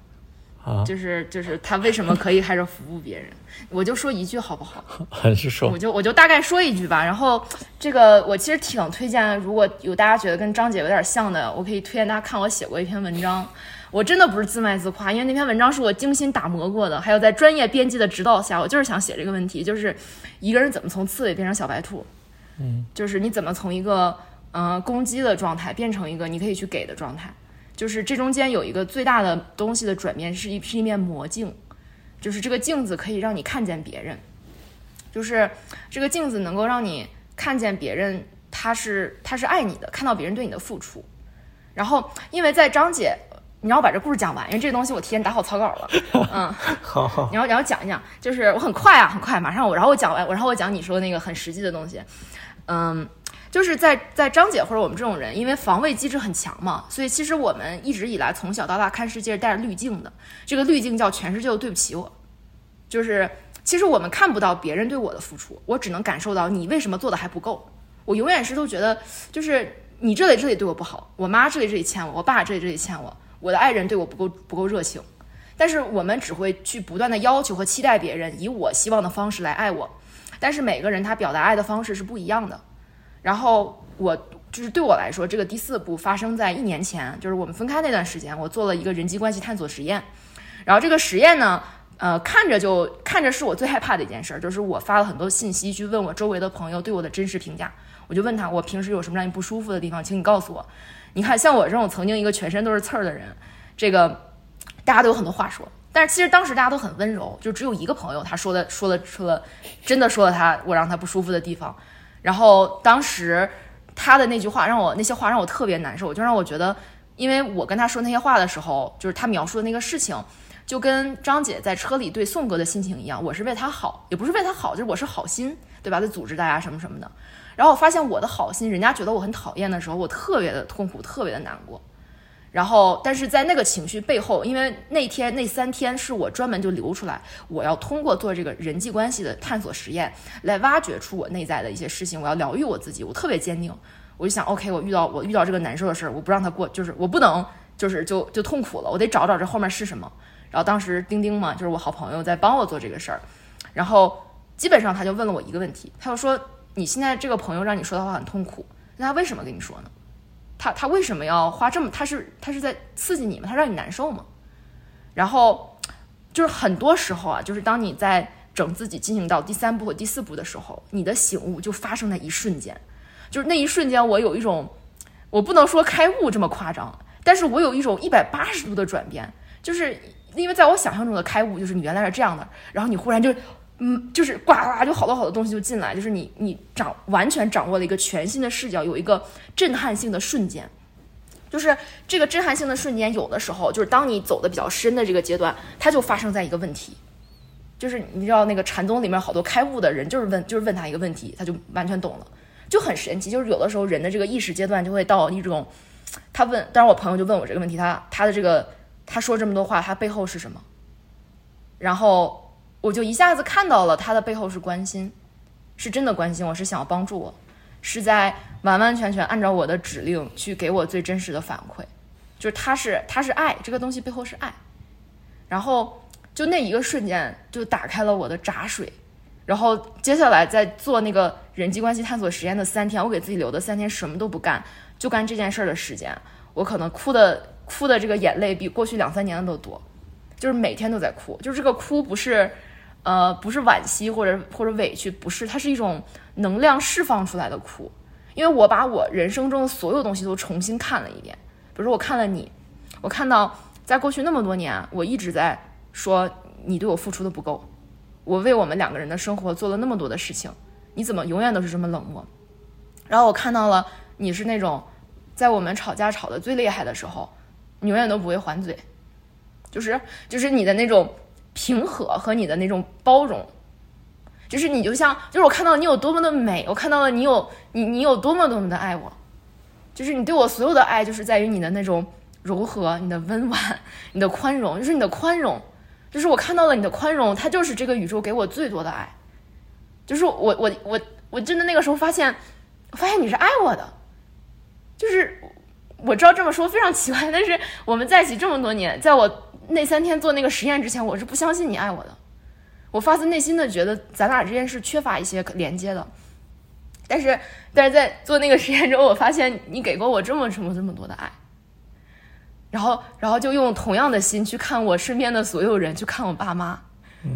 啊，就是就是他为什么可以开始服务别人，我就说一句好不好？还是说我就我就大概说一句吧。然后这个我其实挺推荐，如果有大家觉得跟张姐有点像的，我可以推荐大家看我写过一篇文章。我真的不是自卖自夸，因为那篇文章是我精心打磨过的，还有在专业编辑的指导下，我就是想写这个问题，就是一个人怎么从刺猬变成小白兔。嗯，就是你怎么从一个嗯、呃攻击的状态变成一个你可以去给的状态。就是这中间有一个最大的东西的转变，是一是一面魔镜，就是这个镜子可以让你看见别人，就是这个镜子能够让你看见别人，他是他是爱你的，看到别人对你的付出。然后，因为在张姐，你让我把这故事讲完，因为这个东西我提前打好草稿了，嗯，好。好 你要你要讲一讲，就是我很快啊，很快，马上我，然后我讲完，我然后我讲你说的那个很实际的东西，嗯，就是在在张姐或者我们这种人，因为防卫机制很强嘛，所以其实我们一直以来从小到大看世界带着滤镜的，这个滤镜叫全世界都对不起我，就是其实我们看不到别人对我的付出，我只能感受到你为什么做的还不够。我永远是都觉得，就是你这里这里对我不好，我妈这里这里欠我，我爸这里这里欠我，我的爱人对我不够不够热情。但是我们只会去不断的要求和期待别人以我希望的方式来爱我，但是每个人他表达爱的方式是不一样的。然后我就是对我来说，这个第四步发生在一年前，就是我们分开那段时间，我做了一个人际关系探索实验。然后这个实验呢，呃，看着就看着是我最害怕的一件事，就是我发了很多信息去问我周围的朋友对我的真实评价。我就问他，我平时有什么让你不舒服的地方，请你告诉我。你看，像我这种曾经一个全身都是刺儿的人，这个大家都有很多话说。但是其实当时大家都很温柔，就只有一个朋友，他说的说了说了，真的说了他我让他不舒服的地方。然后当时他的那句话让我那些话让我特别难受，就让我觉得，因为我跟他说那些话的时候，就是他描述的那个事情，就跟张姐在车里对宋哥的心情一样，我是为他好，也不是为他好，就是我是好心，对吧？在组织大家什么什么的。然后我发现我的好心，人家觉得我很讨厌的时候，我特别的痛苦，特别的难过。然后，但是在那个情绪背后，因为那天那三天是我专门就留出来，我要通过做这个人际关系的探索实验，来挖掘出我内在的一些事情，我要疗愈我自己。我特别坚定，我就想，OK，我遇到我遇到这个难受的事儿，我不让他过，就是我不能，就是就就痛苦了，我得找找这后面是什么。然后当时丁丁嘛，就是我好朋友在帮我做这个事儿，然后基本上他就问了我一个问题，他就说：“你现在这个朋友让你说的话很痛苦，那他为什么跟你说呢？”他他为什么要花这么？他是他是在刺激你吗？他让你难受吗？然后就是很多时候啊，就是当你在整自己进行到第三步和第四步的时候，你的醒悟就发生在一瞬间。就是那一瞬间，我有一种我不能说开悟这么夸张，但是我有一种一百八十度的转变。就是因为在我想象中的开悟，就是你原来是这样的，然后你忽然就。嗯，就是呱呱，就好多好多东西就进来，就是你你掌完全掌握了一个全新的视角，有一个震撼性的瞬间，就是这个震撼性的瞬间，有的时候就是当你走的比较深的这个阶段，它就发生在一个问题，就是你知道那个禅宗里面好多开悟的人，就是问就是问他一个问题，他就完全懂了，就很神奇。就是有的时候人的这个意识阶段就会到一种，他问，当然我朋友就问我这个问题，他他的这个他说这么多话，他背后是什么？然后。我就一下子看到了他的背后是关心，是真的关心我，是想要帮助我，是在完完全全按照我的指令去给我最真实的反馈，就是他是他是爱这个东西背后是爱，然后就那一个瞬间就打开了我的闸水，然后接下来在做那个人际关系探索实验的三天，我给自己留的三天什么都不干，就干这件事儿的时间，我可能哭的哭的这个眼泪比过去两三年的都多，就是每天都在哭，就是这个哭不是。呃，不是惋惜或者或者委屈，不是，它是一种能量释放出来的哭。因为我把我人生中的所有东西都重新看了一遍，比如说我看了你，我看到在过去那么多年，我一直在说你对我付出的不够，我为我们两个人的生活做了那么多的事情，你怎么永远都是这么冷漠？然后我看到了你是那种在我们吵架吵得最厉害的时候，你永远都不会还嘴，就是就是你的那种。平和和你的那种包容，就是你就像，就是我看到你有多么的美，我看到了你有你你有多么多么的爱我，就是你对我所有的爱，就是在于你的那种柔和、你的温婉、你的宽容，就是你的宽容，就是我看到了你的宽容，它就是这个宇宙给我最多的爱，就是我我我我真的那个时候发现，发现你是爱我的，就是我知道这么说非常奇怪，但是我们在一起这么多年，在我。那三天做那个实验之前，我是不相信你爱我的，我发自内心的觉得咱俩之间是缺乏一些连接的。但是，但是在做那个实验之后，我发现你给过我这么这么这么多的爱，然后，然后就用同样的心去看我身边的所有人，去看我爸妈，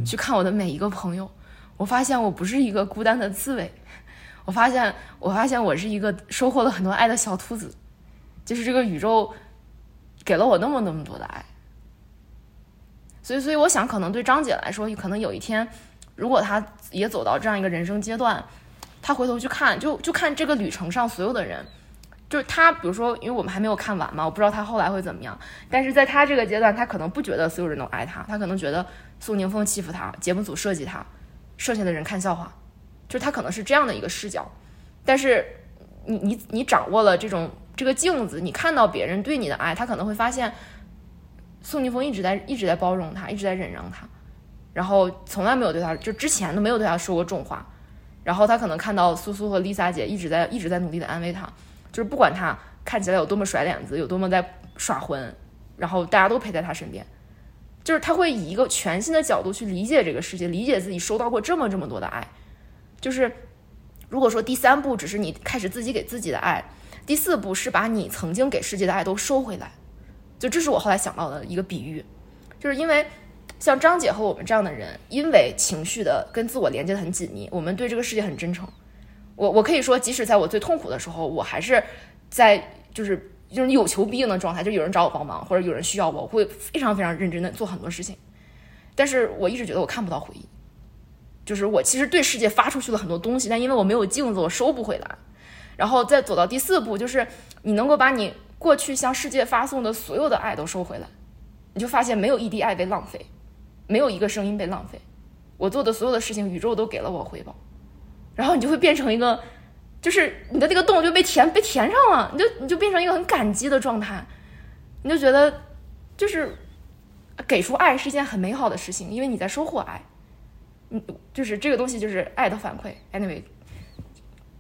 去看我的每一个朋友，我发现我不是一个孤单的刺猬，我发现，我发现我是一个收获了很多爱的小兔子，就是这个宇宙给了我那么那么多的爱。所以，所以我想，可能对张姐来说，可能有一天，如果她也走到这样一个人生阶段，她回头去看，就就看这个旅程上所有的人，就是她，比如说，因为我们还没有看完嘛，我不知道她后来会怎么样。但是在她这个阶段，她可能不觉得所有人都爱她，她可能觉得宋宁峰欺负她，节目组设计她，剩下的人看笑话，就是她可能是这样的一个视角。但是你你你掌握了这种这个镜子，你看到别人对你的爱，她可能会发现宋宁峰一直在一直在包容他，一直在忍让他，然后从来没有对他就之前都没有对他说过重话，然后他可能看到苏苏和丽萨姐一直在一直在努力的安慰他，就是不管他看起来有多么甩脸子，有多么在耍混，然后大家都陪在他身边。就是他会以一个全新的角度去理解这个世界，理解自己收到过这么这么多的爱。就是如果说第三步只是你开始自己给自己的爱，第四步是把你曾经给世界的爱都收回来。就这是我后来想到的一个比喻，就是因为像张姐和我们这样的人，因为情绪的跟自我连接的很紧密，我们对这个世界很真诚。我我可以说，即使在我最痛苦的时候，我还是在就是。就是有求必应的状态，就有人找我帮忙，或者有人需要我，我会非常非常认真的做很多事情。但是我一直觉得我看不到回应，就是我其实对世界发出去了很多东西，但因为我没有镜子，我收不回来。然后再走到第四步，就是你能够把你过去向世界发送的所有的爱都收回来，你就发现没有一滴爱被浪费，没有一个声音被浪费。我做的所有的事情，宇宙都给了我回报，然后你就会变成一个。就是你的那个洞就被填被填上了，你就你就变成一个很感激的状态，你就觉得就是给出爱是一件很美好的事情，因为你在收获爱，嗯，就是这个东西就是爱的反馈。Anyway，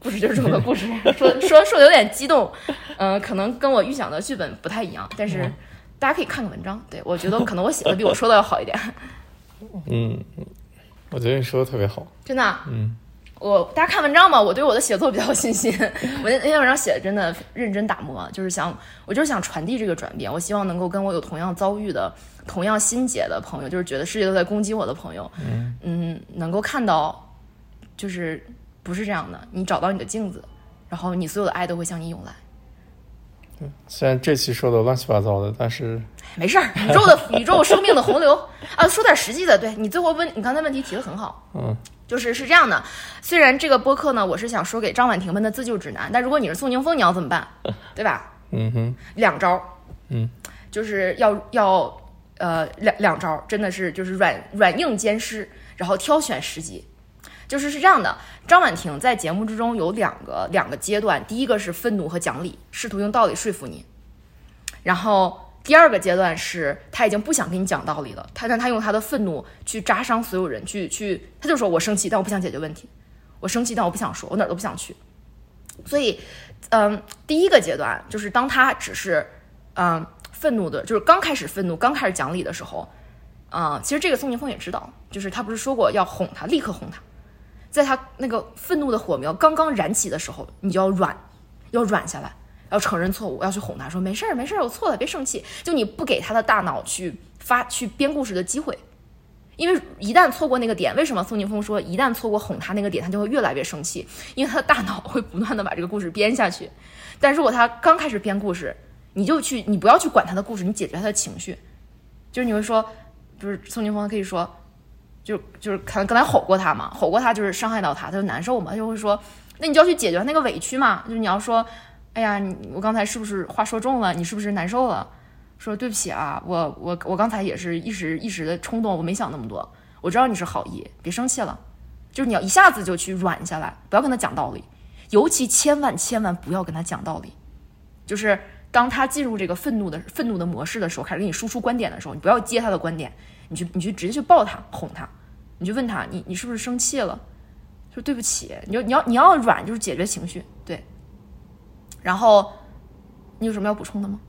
故事就是这么个故事，说说说的有点激动，嗯，可能跟我预想的剧本不太一样，但是大家可以看个文章，对我觉得可能我写的比我说的要好一点。嗯，我觉得你说的特别好，真的，嗯。我大家看文章嘛，我对我的写作比较有信心。我那那篇文章写的真的认真打磨，就是想我就是想传递这个转变。我希望能够跟我有同样遭遇的、同样心结的朋友，就是觉得世界都在攻击我的朋友，嗯嗯，能够看到，就是不是这样的。你找到你的镜子，然后你所有的爱都会向你涌来。虽然这期说的乱七八糟的，但是没事儿。宇宙的 宇宙生命的洪流啊，说点实际的。对你最后问你刚才问题提的很好，嗯。就是是这样的，虽然这个播客呢，我是想说给张婉婷们的自救指南，但如果你是宋宁峰，你要怎么办？对吧？嗯哼，两招，嗯，就是要要呃两两招，真的是就是软软硬兼施，然后挑选时机。就是是这样的，张婉婷在节目之中有两个两个阶段，第一个是愤怒和讲理，试图用道理说服你，然后。第二个阶段是他已经不想跟你讲道理了，他但他用他的愤怒去扎伤所有人，去去，他就说我生气，但我不想解决问题，我生气，但我不想说，我哪儿都不想去。所以，嗯，第一个阶段就是当他只是嗯愤怒的，就是刚开始愤怒，刚开始讲理的时候，啊，其实这个宋宁峰也知道，就是他不是说过要哄他，立刻哄他，在他那个愤怒的火苗刚刚燃起的时候，你就要软，要软下来。要承认错误，要去哄他说没事儿没事儿，我错了，别生气。就你不给他的大脑去发去编故事的机会，因为一旦错过那个点，为什么宋宁峰说一旦错过哄他那个点，他就会越来越生气？因为他的大脑会不断的把这个故事编下去。但如果他刚开始编故事，你就去你不要去管他的故事，你解决他的情绪。就是你会说，就是宋宁峰可以说，就就是可能刚才吼过他嘛，吼过他就是伤害到他，他就难受嘛，他就会说，那你就要去解决那个委屈嘛，就是你要说。哎呀，你我刚才是不是话说重了？你是不是难受了？说对不起啊，我我我刚才也是一时一时的冲动，我没想那么多。我知道你是好意，别生气了。就是你要一下子就去软下来，不要跟他讲道理，尤其千万千万不要跟他讲道理。就是当他进入这个愤怒的愤怒的模式的时候，开始给你输出观点的时候，你不要接他的观点，你去你去直接去抱他哄他，你就问他你你是不是生气了？说对不起，你就你要你要软，就是解决情绪，对。然后，你有什么要补充的吗？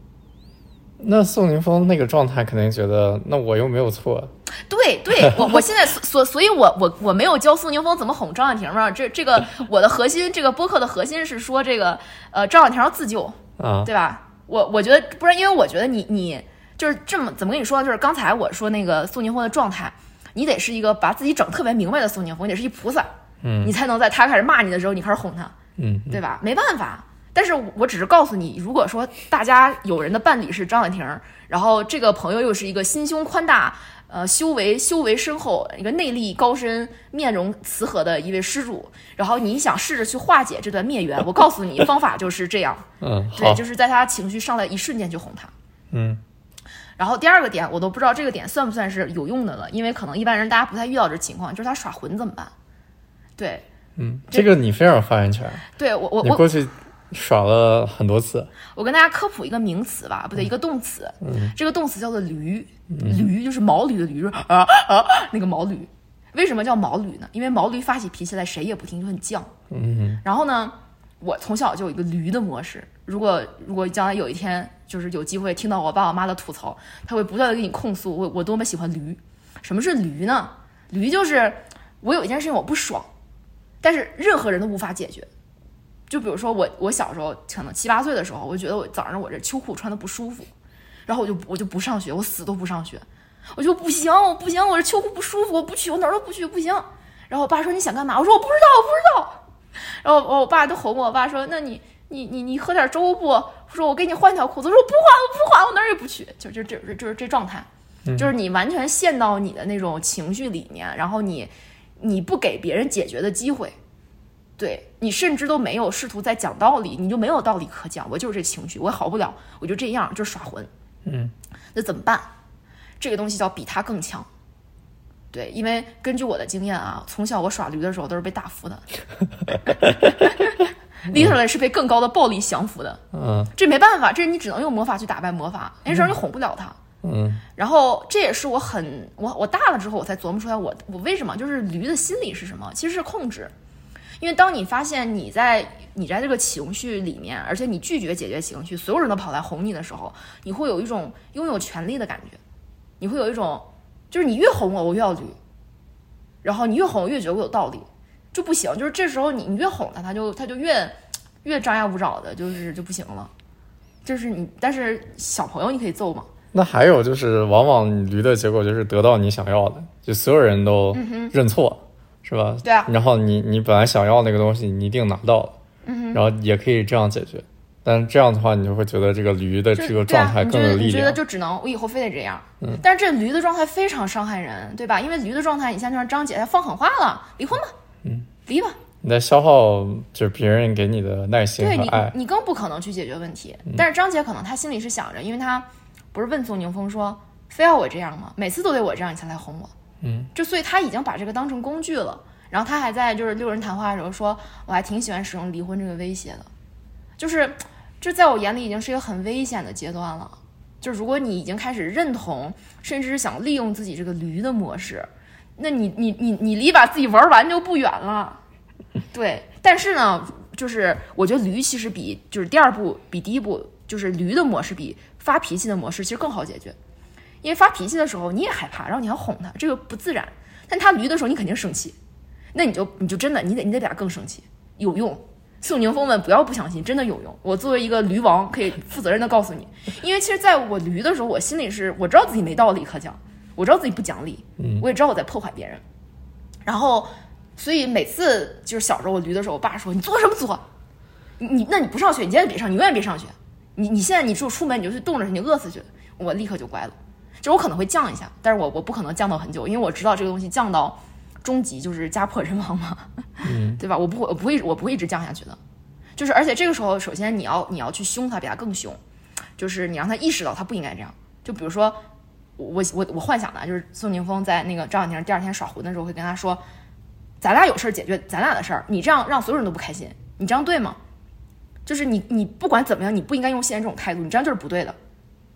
那宋宁峰那个状态肯定觉得，那我又没有错。对，对我我现在所所以，我我我没有教宋宁峰怎么哄张婉婷嘛。这这个我的核心，这个播客的核心是说这个呃，张婉婷要自救啊，对吧？我我觉得不然，因为我觉得你你就是这么怎么跟你说？就是刚才我说那个宋宁峰的状态，你得是一个把自己整特别明白的宋宁峰，你得是一菩萨，嗯，你才能在他开始骂你的时候，你开始哄他，嗯，对吧？没办法。但是我只是告诉你，如果说大家有人的伴侣是张婉婷，然后这个朋友又是一个心胸宽大、呃修为修为深厚、一个内力高深、面容慈和的一位施主，然后你想试着去化解这段孽缘，我告诉你方法就是这样，嗯，对，就是在他情绪上来一瞬间就哄他，嗯。然后第二个点，我都不知道这个点算不算是有用的了，因为可能一般人大家不太遇到这情况，就是他耍混怎么办？对，嗯，这个你非常有发言权。对我我我过去。耍了很多次。我跟大家科普一个名词吧，不对，一个动词。嗯这个动词叫做驴，驴就是毛驴的驴，就是啊啊那个毛驴。为什么叫毛驴呢？因为毛驴发起脾气来谁也不听，就很犟。嗯然后呢，我从小就有一个驴的模式。如果如果将来有一天就是有机会听到我爸我妈的吐槽，他会不断的给你控诉我我多么喜欢驴。什么是驴呢？驴就是我有一件事情我不爽，但是任何人都无法解决。就比如说我我小时候可能七八岁的时候，我就觉得我早上我这秋裤穿的不舒服，然后我就我就不上学，我死都不上学，我就不行，我不行，我这秋裤不舒服，我不去，我哪儿都不去，不行。然后我爸说你想干嘛？我说我不知道，我不知道。然后我我爸都哄我，我爸说那你你你你喝点粥不？我说我给你换条裤子，我说我不换，我不换，我哪儿也不去，就就就这就是这状态，就是你完全陷到你的那种情绪里面，然后你你不给别人解决的机会。对你甚至都没有试图在讲道理，你就没有道理可讲。我就是这情绪，我好不了，我就这样，就是耍混。嗯，那怎么办？这个东西叫比他更强。对，因为根据我的经验啊，从小我耍驴的时候都是被打服的，literally 是被更高的暴力降服的。嗯这没办法，这你只能用魔法去打败魔法，那时候你哄不了他。嗯然后这也是我很我我大了之后我才琢磨出来我我为什么就是驴的心理是什么？其实是控制，因为当你发现你在你在这个情绪里面，而且你拒绝解决情绪，所有人都跑来哄你的时候，你会有一种拥有权利的感觉，你会有一种就是你越哄我我越要驴，然后你越哄我越觉得我有道理，就不行，就是这时候你你越哄他，他就他就越越张牙舞爪的，就是就不行了。就是你，但是小朋友你可以揍嘛，那还有就是，往往你驴的结果就是得到你想要的，就所有人都认错，是吧？对啊然后你你本来想要那个东西，你一定拿到了，嗯然后也可以这样解决。但是这样的话，你就会觉得这个驴的这个状态你觉得更有力量。你觉得就只能我以后非得这样，但是这驴的状态非常伤害人，对吧？因为驴的状态，你像像张姐她放狠话了，离婚吧，嗯，离吧，你在消耗就是别人给你的耐心对你和爱。你更不可能去解决问题。但是张姐可能她心里是想着，因为她不是问宋宁峰说非要我这样吗？每次都得我这样你才来哄我，嗯，就所以她已经把这个当成工具了。然后她还在就是六人谈话的时候说，我还挺喜欢使用离婚这个威胁的，就是这在我眼里已经是一个很危险的阶段了。就如果你已经开始认同，甚至是想利用自己这个驴的模式，那你你你你离把自己玩完就不远了。对，但是呢，就是我觉得驴其实比就是第二步比第一步，就是驴的模式比发脾气的模式其实更好解决，因为发脾气的时候你也害怕，然后你还哄他，这个不自然。但他驴的时候你肯定生气，那你就你就真的你得你得比他更生气，有用。宋宁峰们不要不相信，真的有用。我作为一个驴王，可以负责任的告诉你，因为其实在我驴的时候，我心里是我知道自己没道理可讲，我知道自己不讲理，我也知道我在破坏别人，然后所以每次就是小时候我驴的时候，我爸说你作什么作？你你那你不上学，你今天别上，你永远别上学。你你现在你就出门你就去冻着去，你饿死去，我立刻就乖了。就我可能会降一下，但是我我不可能降到很久，因为我知道这个东西降到终极就是家破人亡嘛，对吧？我不会我不会我不会一直降下去的。就是而且这个时候，首先你要你要去凶他，比他更凶，就是你让他意识到他不应该这样。就比如说我我我幻想的啊就是宋宁峰在那个张小宁第二天耍混的时候会跟他说，咱俩有事儿解决咱俩的事儿，你这样让所有人都不开心，你这样对吗？就是你你不管怎么样，你不应该用现在这种态度，你这样就是不对的。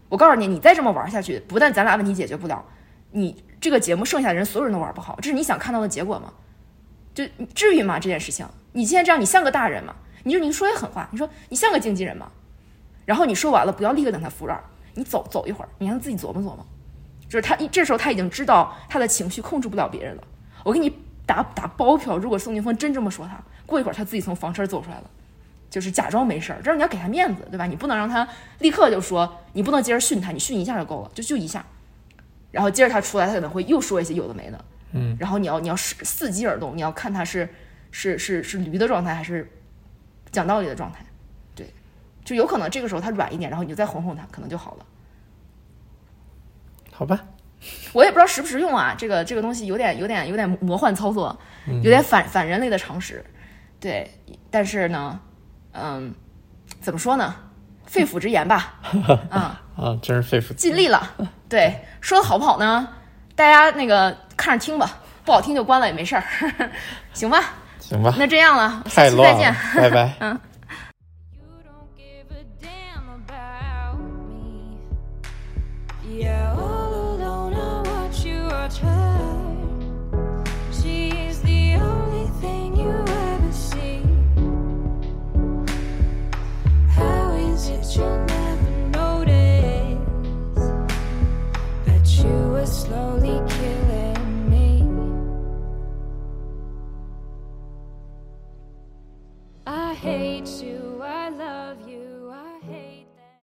我告诉你，你再这么玩下去，不但咱俩问题解决不了，你这个节目剩下的人所有人都玩不好，这是你想看到的结果吗？就至于吗？这件事情，你现在这样，你像个大人吗？你就你说些狠话，你说你像个经纪人吗？然后你说完了，不要立刻等他服软，你走走一会儿，你让他自己琢磨琢磨。就是他这时候他已经知道他的情绪控制不了别人了。我给你打打包票，如果宋宁峰真这么说他，过一会儿他自己从房车走出来了。就是假装没事儿，这样你要给他面子，对吧？你不能让他立刻就说，你不能接着训他，你训一下就够了，就就一下，然后接着他出来，他可能会又说一些有的没的，嗯，然后你要你要伺伺机而动，你要看他是是是是驴的状态还是讲道理的状态，对，就有可能这个时候他软一点，然后你就再哄哄他，可能就好了。好吧，我也不知道实不实用啊，这个这个东西有点有点有点魔幻操作，有点反反人类的常识，对，但是呢，嗯，怎么说呢？肺腑之言吧，啊、啊，真是肺腑尽力了。对说的好不好呢？大家那个看着听吧不好听就关了也没事儿 行吧？那这样了再见拜拜 嗯。You slowly killing me. I hate you.